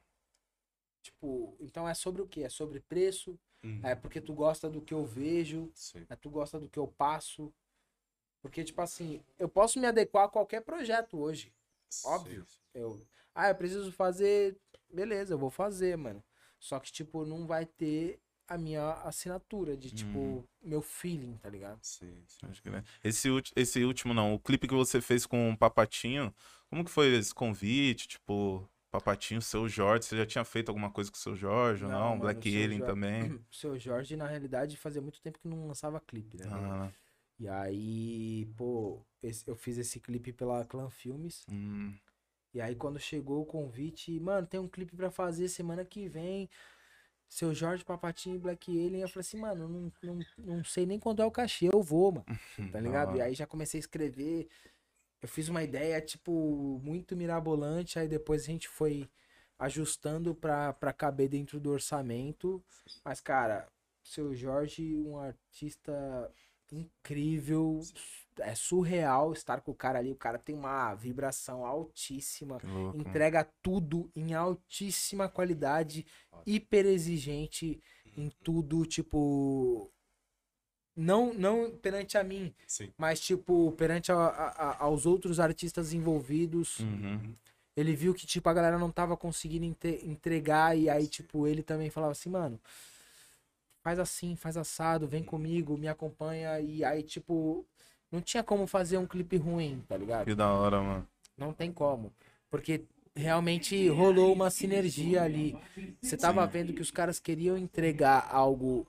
Tipo, então é sobre o quê? É sobre preço, Uhum. é porque tu gosta do que eu vejo, Sim. é tu gosta do que eu passo. Porque, tipo assim, eu posso me adequar a qualquer projeto hoje. Óbvio. Sim. Eu, ah, eu preciso fazer. Beleza, eu vou fazer, mano. Só que, tipo, não vai ter a minha assinatura de, tipo, Uhum. meu feeling, tá ligado? Sim, sim. Acho que, né? Esse, esse último, não. O clipe que você fez com o Papatinho, como que foi esse convite? Tipo, Papatinho, seu Jorge, você já tinha feito alguma coisa com o seu Jorge ou Não, não? mano, Black Alien Jorge- também. O seu Jorge, na realidade, fazia muito tempo que não lançava clipe, né? Ah, E aí, pô, esse- eu fiz esse clipe pela Clan Filmes. hum, E aí, quando chegou o convite, mano, tem um clipe pra fazer semana que vem. Seu Jorge, Papatinho e Black Alien. Eu falei assim, mano, não, não, não sei nem quando é o cachê, eu vou, mano. Tá ligado? E aí já comecei a escrever. Eu fiz uma ideia, tipo, muito mirabolante. Aí depois a gente foi ajustando pra, pra caber dentro do orçamento. Mas, cara, seu Jorge, um artista incrível. É surreal estar com o cara ali. O cara tem uma vibração altíssima. louco. Entrega tudo em altíssima qualidade, hiper exigente em tudo, tipo. Não, não perante a mim, Sim. mas tipo, perante a- a- aos outros artistas envolvidos. Uhum. Ele viu que, tipo, a galera não tava conseguindo entregar, e aí, tipo, ele também falava assim, mano. Faz assim, faz assado, vem comigo, me acompanha. E aí, tipo, não tinha como fazer um clipe ruim, tá ligado? Que da hora, mano. Não tem como. Porque realmente rolou uma sinergia ali. Você tava Sim. vendo que os caras queriam entregar algo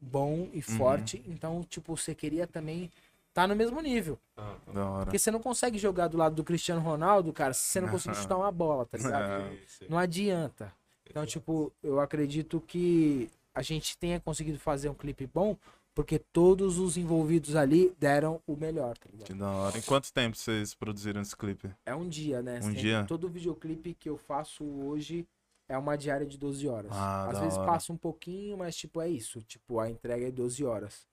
bom e forte, então, tipo, você queria também tá no mesmo nível. Ah, Da hora. Porque você não consegue jogar do lado do Cristiano Ronaldo, cara, se você não conseguir chutar uma bola, tá ligado? É. Não adianta. Então, tipo, eu acredito que a gente tenha conseguido fazer um clipe bom, porque todos os envolvidos ali deram o melhor, tá ligado? Que da hora. Em quanto tempo vocês produziram esse clipe? É um dia, né? Um Sempre- dia? Todo videoclipe que eu faço hoje é uma diária de 12 horas. Ah, Às vezes hora. passa um pouquinho, mas tipo, é isso. Tipo, a entrega é 12 horas.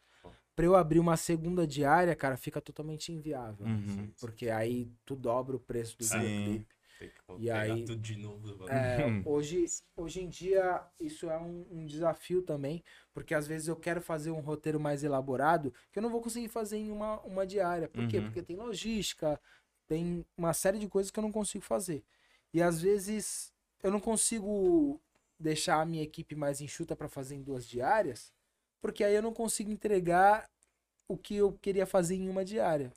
Pra eu abrir uma segunda diária, cara, fica totalmente inviável. Uhum. Porque aí tu dobra o preço do videoclipe. Tem que E aí- tudo de novo. É, Uhum. hoje, hoje em dia, isso é um, um desafio também, porque às vezes eu quero fazer um roteiro mais elaborado que eu não vou conseguir fazer em uma, uma diária. Por quê? Uhum. Porque tem logística, tem uma série de coisas que eu não consigo fazer. E às vezes eu não consigo deixar a minha equipe mais enxuta para fazer em duas diárias, porque aí eu não consigo entregar o que eu queria fazer em uma diária.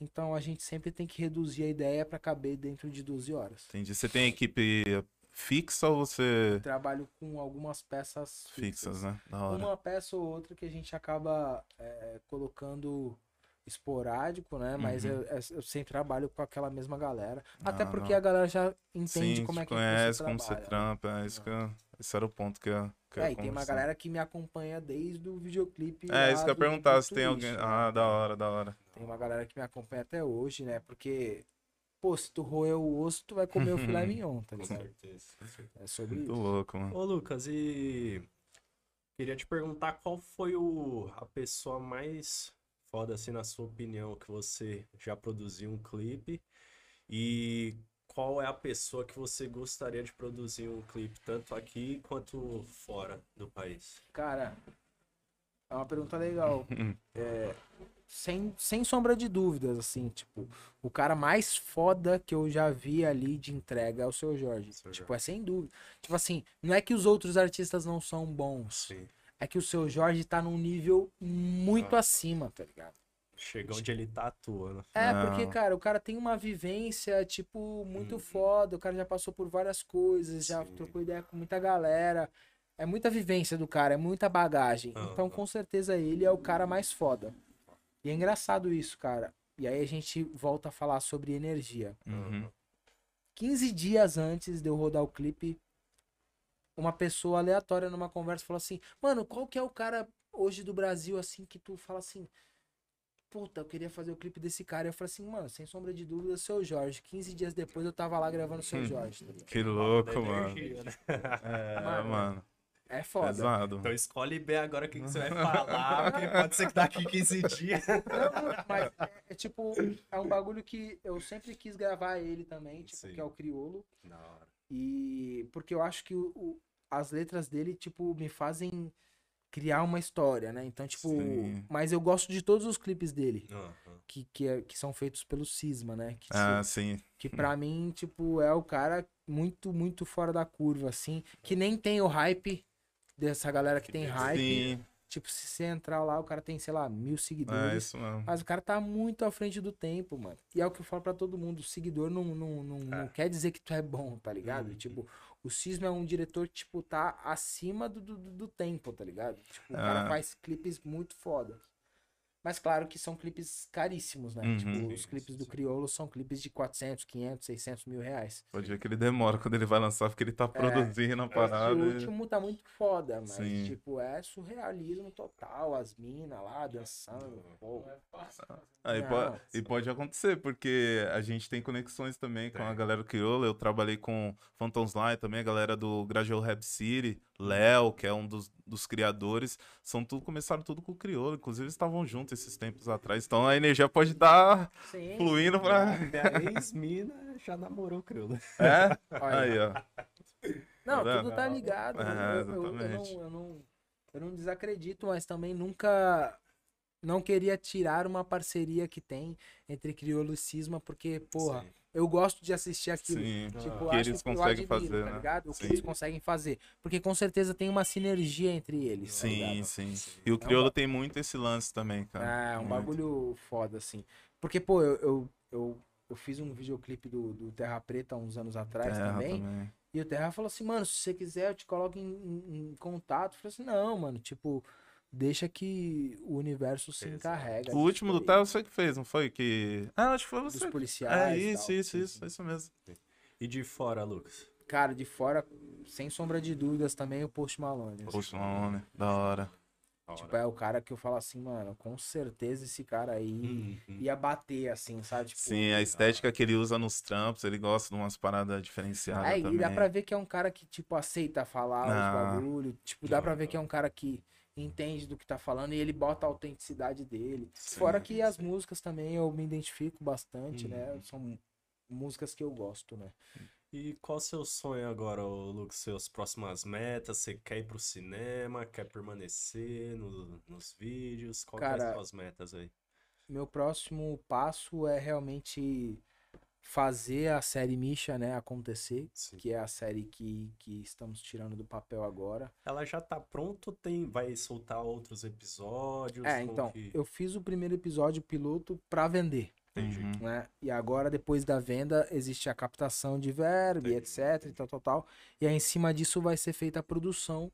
Então a gente sempre tem que reduzir a ideia para caber dentro de 12 horas. Entendi. Você tem equipe fixa ou você. trabalho com algumas peças fixas. Fixas, né? Uma peça ou outra que a gente acaba é, colocando esporádico, né? Mas Uhum. eu, eu- eu sempre trabalho com aquela mesma galera. Até Ah, porque não. a galera já entende Sim, como é que conhece, você como você trabalha. né? trampa. É isso que eu... Esse era o ponto que eu. Que É, ia e tem uma galera que me acompanha desde o videoclipe. É, isso que eu ia perguntar, se tem alguém. né? Ah, da hora, da hora. Tem uma galera que me acompanha até hoje, né? Porque, pô, se tu roer o osso, tu vai comer o filé mignon, tá Com ligado? certeza. com certeza. É sobre Muito isso. louco, mano. Ô, Lucas, e queria te perguntar qual foi o... a pessoa mais foda, assim, na sua opinião, que você já produziu um clipe e qual é a pessoa que você gostaria de produzir um clipe, tanto aqui quanto fora do país? Cara, é uma pergunta legal. É, sem, sem sombra de dúvidas, assim, tipo, o cara mais foda que eu já vi ali de entrega é o seu Jorge. Seu tipo, é sem dúvida. Tipo assim, não é que os outros artistas não são bons, Sim. É que o seu Jorge tá num nível muito Ah. acima, tá ligado? Chega onde ele tá atuando. É, Não. porque, cara, o cara tem uma vivência, tipo, muito Uhum. foda. O cara já passou por várias coisas, já Sim. trocou ideia com muita galera. É muita vivência do cara, é muita bagagem. Aham. Então, com certeza, ele é o cara mais foda. E é engraçado isso, cara. E aí a gente volta a falar sobre energia. Uhum. 15 dias antes de eu rodar o clipe, uma pessoa aleatória numa conversa falou assim: Mano, qual que é o cara hoje do Brasil assim que tu fala assim? Puta, eu queria fazer o clipe desse cara. E eu falei assim, mano, sem sombra de dúvida, seu Jorge. 15 dias depois eu tava lá gravando seu Hum. Jorge. tá ligado? Que louco, mano. energia, né? É, Mano, mano. É foda. Pesado. Então escolhe bem agora o que, que você vai falar, porque pode ser que daqui 15 dias. Não, mas é, é tipo, é um bagulho que eu sempre quis gravar ele também, tipo, Sim. que é o Criolo. Da hora. E porque eu acho que o- o- as letras dele, tipo, me fazem criar uma história, né? Então, tipo, Sim. mas eu gosto de todos os clipes dele, que, que, é- que são feitos pelo Cisma, né? Que, Ah, sim. que pra mim, tipo, é o cara muito, muito fora da curva, assim, que nem tem o hype dessa galera que tem hype. Sim. Tipo, se você entrar lá, o cara tem, sei lá, mil É seguidores. isso mesmo. Mas o cara tá muito à frente do tempo, mano. E é o que eu falo pra todo mundo. O seguidor não, não, não, não É. quer dizer que tu é bom, tá ligado? Uhum. Tipo, o Cisma é um diretor, tipo, tá acima do, do, do tempo, tá ligado? Tipo, o cara Ah. faz clipes muito fodas. Mas claro que são clipes caríssimos, né? Uhum. Tipo, Sim, os clipes sim, do. Criolo são clipes de 400, 500, 600 mil reais. Pode ver que ele demora quando ele vai lançar, porque ele tá produzindo a Esse parada. e- último tá muito foda, mas, Sim. tipo, é surrealismo total. As minas lá dançando. Pô. É fácil fazer. Aí Não, po- e pode acontecer, porque a gente tem conexões também com a galera do Criolo. Eu trabalhei com Phantoms Line também, a galera do Gradual Rap City, Léo, que é um dos, dos criadores. São tudo, começaram tudo com o Criolo. Inclusive, estavam juntos esses tempos atrás. Então a energia pode estar Sim. fluindo pra. Minha ex-mina já namorou o Criolo. É? Olha, Aí, ó. Não, Tá tudo tá ligado. É, eu, eu- eu não, eu, não, eu não desacredito, mas também nunca não queria tirar uma parceria que tem entre Criolo e Cisma, porque, porra, Sim. Eu gosto de assistir aquilo. Sim. Tipo, que acho eles conseguem admiro, fazer, tá né? ligado? O que Sim. eles conseguem fazer. Porque com certeza tem uma sinergia entre eles. tá Sim, ligado? sim. E o crioulo tem muito esse lance também, cara. É, um Muito. bagulho foda, assim. Porque, pô, eu, eu, eu, eu fiz um videoclipe do, do Terra Preta há uns anos atrás Terra também. também. E o Terra falou assim, mano, se você quiser, eu te coloco em, em- em contato. Eu falei assim, não, mano, tipo, deixa que o universo se Exato. encarrega. O último do Theo aí, você que fez, não foi? Que. Ah, acho que foi Dos você. policiais. É isso, tal. isso, Sim, isso, isso mesmo. E de fora, Lucas? Cara, de fora, sem sombra de dúvidas também, o Post Malone. assim. Poxa, Malone, da hora. Tipo, é o cara que eu falo assim, mano, com certeza esse cara aí Uhum. ia bater, assim, sabe? Tipo, Sim, a estética que ele usa nos trampos, ele gosta de umas paradas diferenciadas É, também. e dá pra ver que é um cara que, tipo, aceita falar os Ah. bagulho. Tipo, dá pra ver que é um cara que entende do que tá falando e ele bota a autenticidade dele. Sim, Fora que as sim. músicas também eu me identifico bastante, né? Uhum. São músicas que eu gosto, né? E qual o seu sonho agora, Lucas? Seus próximas metas? Você quer ir pro cinema? Quer permanecer no- nos vídeos? Qual é as suas metas aí? Meu próximo passo é realmente fazer a série Misha, né, acontecer. Sim. Que é a série que, que estamos tirando do papel agora. Ela já tá pronta ou tem, vai soltar outros episódios? É, então, que- eu fiz o primeiro episódio piloto pra vender. Entendi. Uhum. né? E agora, depois da venda, existe a captação de verbo Entendi, etc e tal, tal, tal. E aí, em cima disso, vai ser feita a produção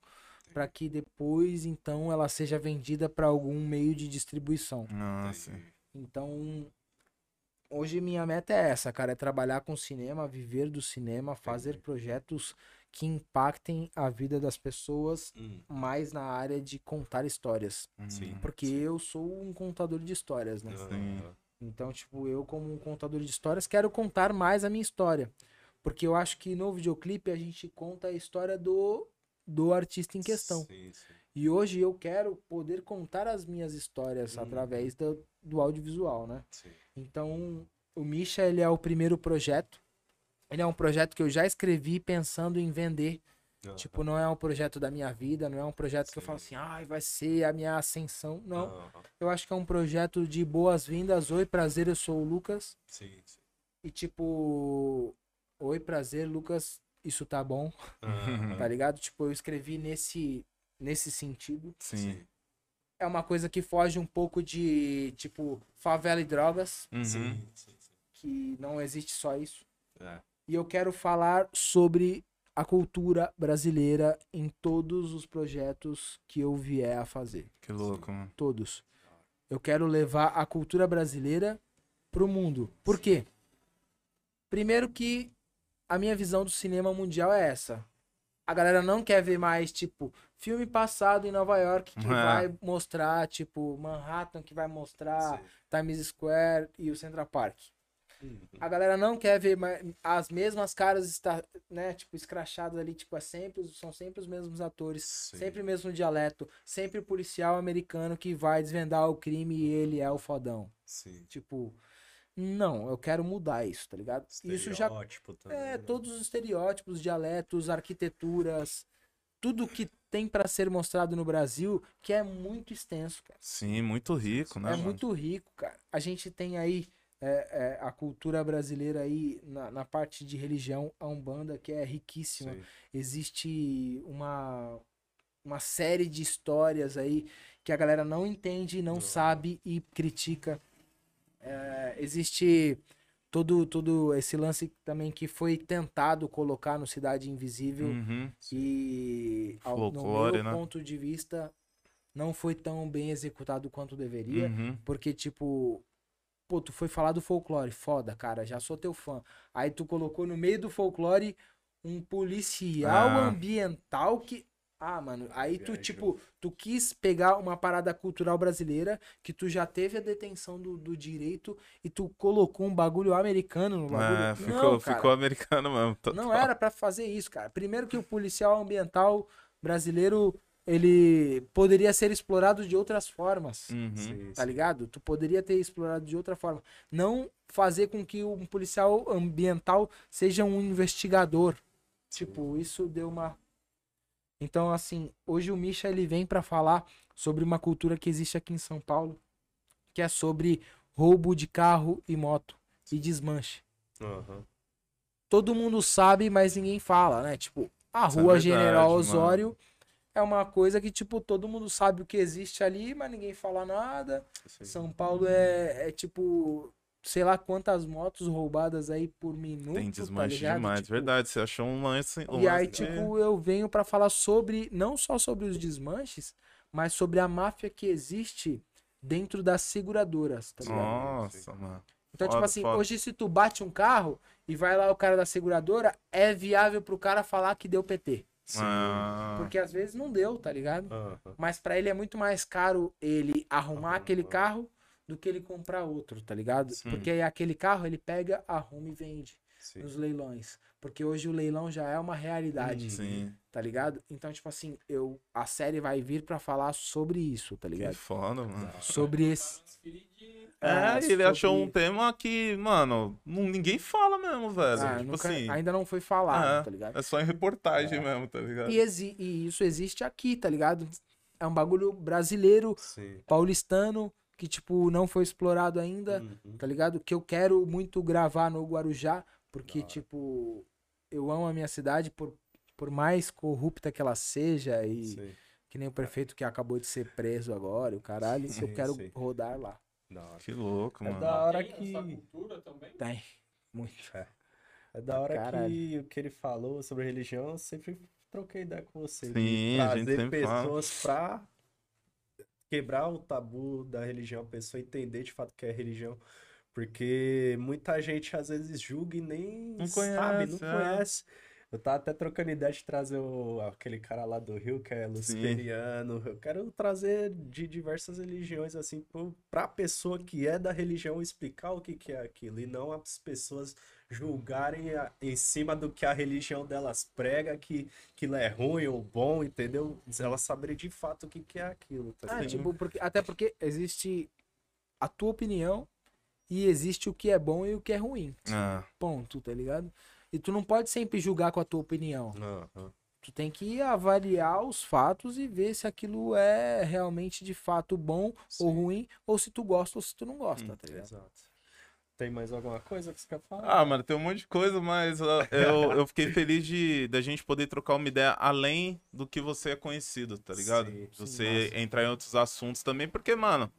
para que depois, então, ela seja vendida para algum meio de distribuição. Nossa. Então, hoje minha meta é essa, cara, é trabalhar com cinema, viver do cinema, fazer Entendi. projetos que impactem a vida das pessoas Hum, mais na área de contar histórias. Sim. Uhum. Porque eu sou um contador de histórias, né? Sim. Então, tipo, eu como um contador de histórias quero contar mais a minha história. Porque eu acho que no videoclipe a gente conta a história do, do artista em questão. Sim, sim. E hoje eu quero poder contar as minhas histórias Uhum. através do, do audiovisual, né? sim. Então, o Misha, ele é o primeiro projeto. Ele é um projeto que eu já escrevi pensando em vender. Aham. Tipo, não é um projeto da minha vida, não é um projeto que eu falo assim, ai, vai ser a minha ascensão. Não. Eu acho que é um projeto de boas-vindas. Oi, prazer, eu sou o Lucas. Sim, sim. E tipo, oi, prazer, Lucas, isso tá bom, Aham. tá ligado? Tipo, eu escrevi nesse, nesse sentido. Sim. É uma coisa que foge um pouco de, tipo, favela e drogas, Uhum. Sim, sim, sim. que não existe só isso. É. E eu quero falar sobre a cultura brasileira em todos os projetos que eu vier a fazer. Que louco, mano. Todos. Eu quero levar a cultura brasileira pro mundo. Por quê? Primeiro que a minha visão do cinema mundial é essa. A galera não quer ver mais, tipo, filme passado em Nova York que É. vai mostrar, tipo, Manhattan que vai mostrar Sim. Times Square e o Central Park. Uhum. A galera não quer ver as mesmas caras, está, né, tipo, escrachadas ali, tipo, é sempre, são sempre os mesmos atores, Sim. sempre o mesmo dialeto, sempre o policial americano que vai desvendar o crime e ele é o fodão. Sim. Tipo, não, eu quero mudar isso, tá ligado? Isso já também, é né? todos os estereótipos, dialetos, arquiteturas, tudo que tem pra ser mostrado no Brasil, que é muito extenso, cara. Sim, muito rico, né? É mano? muito rico, cara. A gente tem aí é, é, a cultura brasileira aí na, na parte de religião, a Umbanda, que é riquíssima. Sim. Existe uma, uma série de histórias aí que a galera não entende, não Não. sabe e critica. É, existe todo, todo esse lance também que foi tentado colocar no Cidade Invisível Uhum. e ao, no Folclore, meu né? ponto de vista não foi tão bem executado quanto deveria. Uhum. Porque, tipo, pô, tu foi falar do folclore, foda, cara, já sou teu fã. Aí tu colocou no meio do folclore um policial Ah. ambiental que. Ah, mano, aí tu, tipo, tu quis pegar uma parada cultural brasileira que tu já teve a detenção do, do direito e tu colocou um bagulho americano no bagulho. É, ficou, não, cara, ficou americano mesmo. total. não era pra fazer isso, cara. Primeiro que o policial ambiental brasileiro, ele poderia ser explorado de outras formas. Uhum. Tá ligado? Tu poderia ter explorado de outra forma. Não fazer com que um policial ambiental seja um investigador. Tipo, isso deu uma. Então, assim, hoje o Misha ele vem pra falar sobre uma cultura que existe aqui em São Paulo, que é sobre roubo de carro e moto e desmanche. Aham. todo mundo sabe, mas ninguém fala, né? Tipo, a Isso é rua verdade, General mano. Osório é uma coisa que, tipo, todo mundo sabe o que existe ali, mas ninguém fala nada. São Paulo é, é tipo, sei lá quantas motos roubadas aí por minuto. Tem tá desmanche ligado? demais, Tipo, verdade. Você achou um lance. um E aí, lance tipo, eu venho pra falar sobre, não só sobre os desmanches, mas sobre a máfia que existe dentro das seguradoras, tá ligado? Nossa, mano. Então, tipo Foda, assim, foda. hoje se tu bate um carro e vai lá o cara da seguradora, é viável pro cara falar que deu PT. Sim. Ah, Porque às vezes não deu, tá ligado? Mas pra ele é muito mais caro ele arrumar Arrumar. aquele carro do que ele comprar outro, tá ligado? Sim. Porque aí aquele carro ele pega, arruma e vende Sim. nos leilões. Porque hoje o leilão já é uma realidade, sim. tá ligado? Então, tipo assim, eu a série vai vir pra falar sobre isso, tá Que ligado? foda, mano. Sobre esse. É, Ah, ele achou um tema que, mano, não- ninguém fala mesmo, velho. Ah, tipo nunca- assim, ainda não foi falado, É. tá ligado? é só em reportagem mesmo, tá ligado? E, exi- e isso existe aqui, tá ligado? É um bagulho brasileiro, Sim. paulistano, que, tipo, não foi explorado ainda, Uhum. tá ligado? Que eu quero muito gravar no Guarujá, porque, tipo, eu amo a minha cidade por, por mais corrupta que ela seja e Sim. que nem o prefeito que acabou de ser preso agora, o caralho, Sim, eu quero sim. rodar lá. Que louco, É mano. da hora Tem que. essa cultura também? Tem, muito. É da hora Caralho. que o que ele falou sobre religião, eu sempre troquei ideia com você. de Sim, a gente trazer sempre fala. pessoas pra quebrar o tabu da religião, a pessoa entender de fato que é religião. Porque muita gente às vezes julga e nem Não sabe, não conhece, é. conhece. Eu tava até trocando ideia de trazer o- aquele cara lá do Rio, que é luciferiano. Eu quero trazer de diversas religiões, assim, pro- pra pessoa que é da religião explicar o que que é aquilo. E não as pessoas julgarem a- em cima do que a religião delas prega, que aquilo é ruim ou bom, entendeu? Elas saberem de fato o que que é aquilo, tá Ah, ligado? tipo, porque, até porque existe a tua opinião e existe o que é bom e o que é ruim. Ah, Ponto, tá ligado? E tu não pode sempre julgar com a tua opinião. Aham. Tu tem que avaliar os fatos e ver se aquilo é realmente de fato bom ou Sim. ruim, ou se tu gosta ou se tu não gosta, Hum, tá ligado? Exato. Tem mais alguma coisa que você quer falar? Ah, mano, tem um monte de coisa, mas eu, eu fiquei feliz de da gente poder trocar uma ideia além do que você é conhecido, tá ligado? Sim, você massa. entrar em outros assuntos também, porque, mano,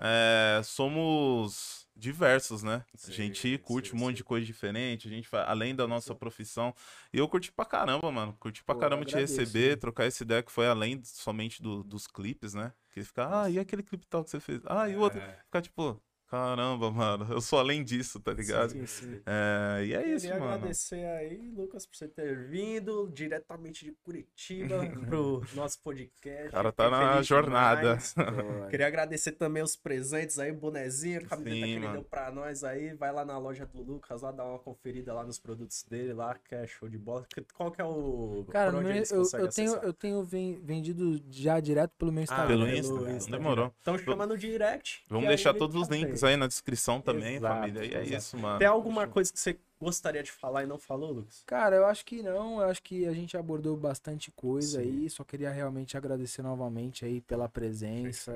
é, somos diversos, né? Sim, a gente curte sim, um monte de coisa diferente, a gente faz, além da nossa profissão. E eu curti pra caramba, mano. Curti pra Pô, caramba te receber, né? trocar essa ideia que foi além somente do- dos clipes, né? Que fica, ah, e aquele clipe tal que você fez? Ah, e o outro? É. Ficar tipo, caramba, mano, eu sou além disso, tá ligado? Sim, sim. É, e é isso, Queria mano. agradecer aí, Lucas, por você ter vindo diretamente de Curitiba pro nosso podcast. O cara tá na jornada. Queria agradecer também os presentes aí, o bonezinho, a camiseta Sim, que ele mano. deu pra nós aí. Vai lá na loja do Lucas, lá dar uma conferida lá nos produtos dele, lá, que é show de bola. Qual que é o. Cara, meu- eu, eu tenho, eu tenho ven- vendido já direto pelo meu Ah, Instagram. pelo pelo Insta? Instagram. Demorou. Estão chamando direct. Vamos deixar todos os ele links tá aí na descrição também, Exato, família. E é exato. isso, mano. Tem alguma coisa que você gostaria de falar e não falou, Lucas? Cara, eu acho que não. Eu acho que a gente abordou bastante coisa Sim. aí. Só queria realmente agradecer novamente aí pela presença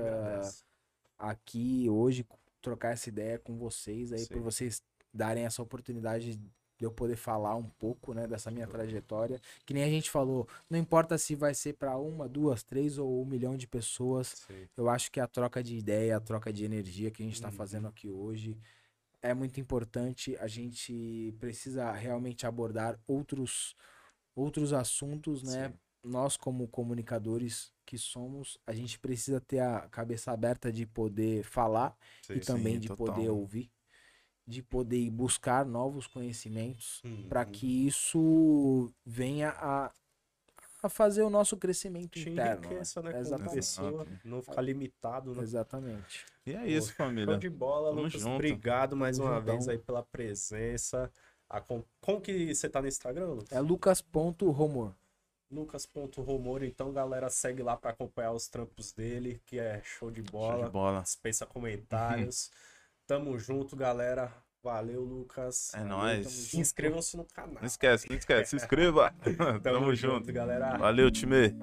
aqui hoje, trocar essa ideia com vocês aí, Sim. por vocês darem essa oportunidade de eu poder falar um pouco, né, dessa minha trajetória. Que nem a gente falou, não importa se vai ser para uma, duas, três ou um milhão de pessoas. Eu acho que a troca de ideia, a troca de energia que a gente está Uhum. fazendo aqui hoje é muito importante. A gente precisa realmente abordar outros, outros assuntos, né? Sim. Nós, como comunicadores que somos, a gente precisa ter a cabeça aberta de poder falar Sim, e também sim, de total. poder ouvir, de poder ir buscar novos conhecimentos para Uhum. que isso venha a, a fazer o nosso crescimento te interno. né? enriqueça, né, Exatamente. pessoa, não ficar limitado, né? Exatamente. E é isso, Show família. de bola, Tamo Lucas. junto. Obrigado mais Tamo uma juntão. vez aí pela presença. A com... Como que você tá no Instagram, Lucas? É lucas.romor. Lucas.romor, então galera segue lá pra acompanhar os trampos dele, que é show de Show bola. de bola. Dispensa comentários. Tamo junto, galera. Valeu, Lucas. É nóis. Inscrevam-se no canal. Não esquece, não esquece. Se inscreva. Tamo, Tamo junto. junto, galera. Valeu, time.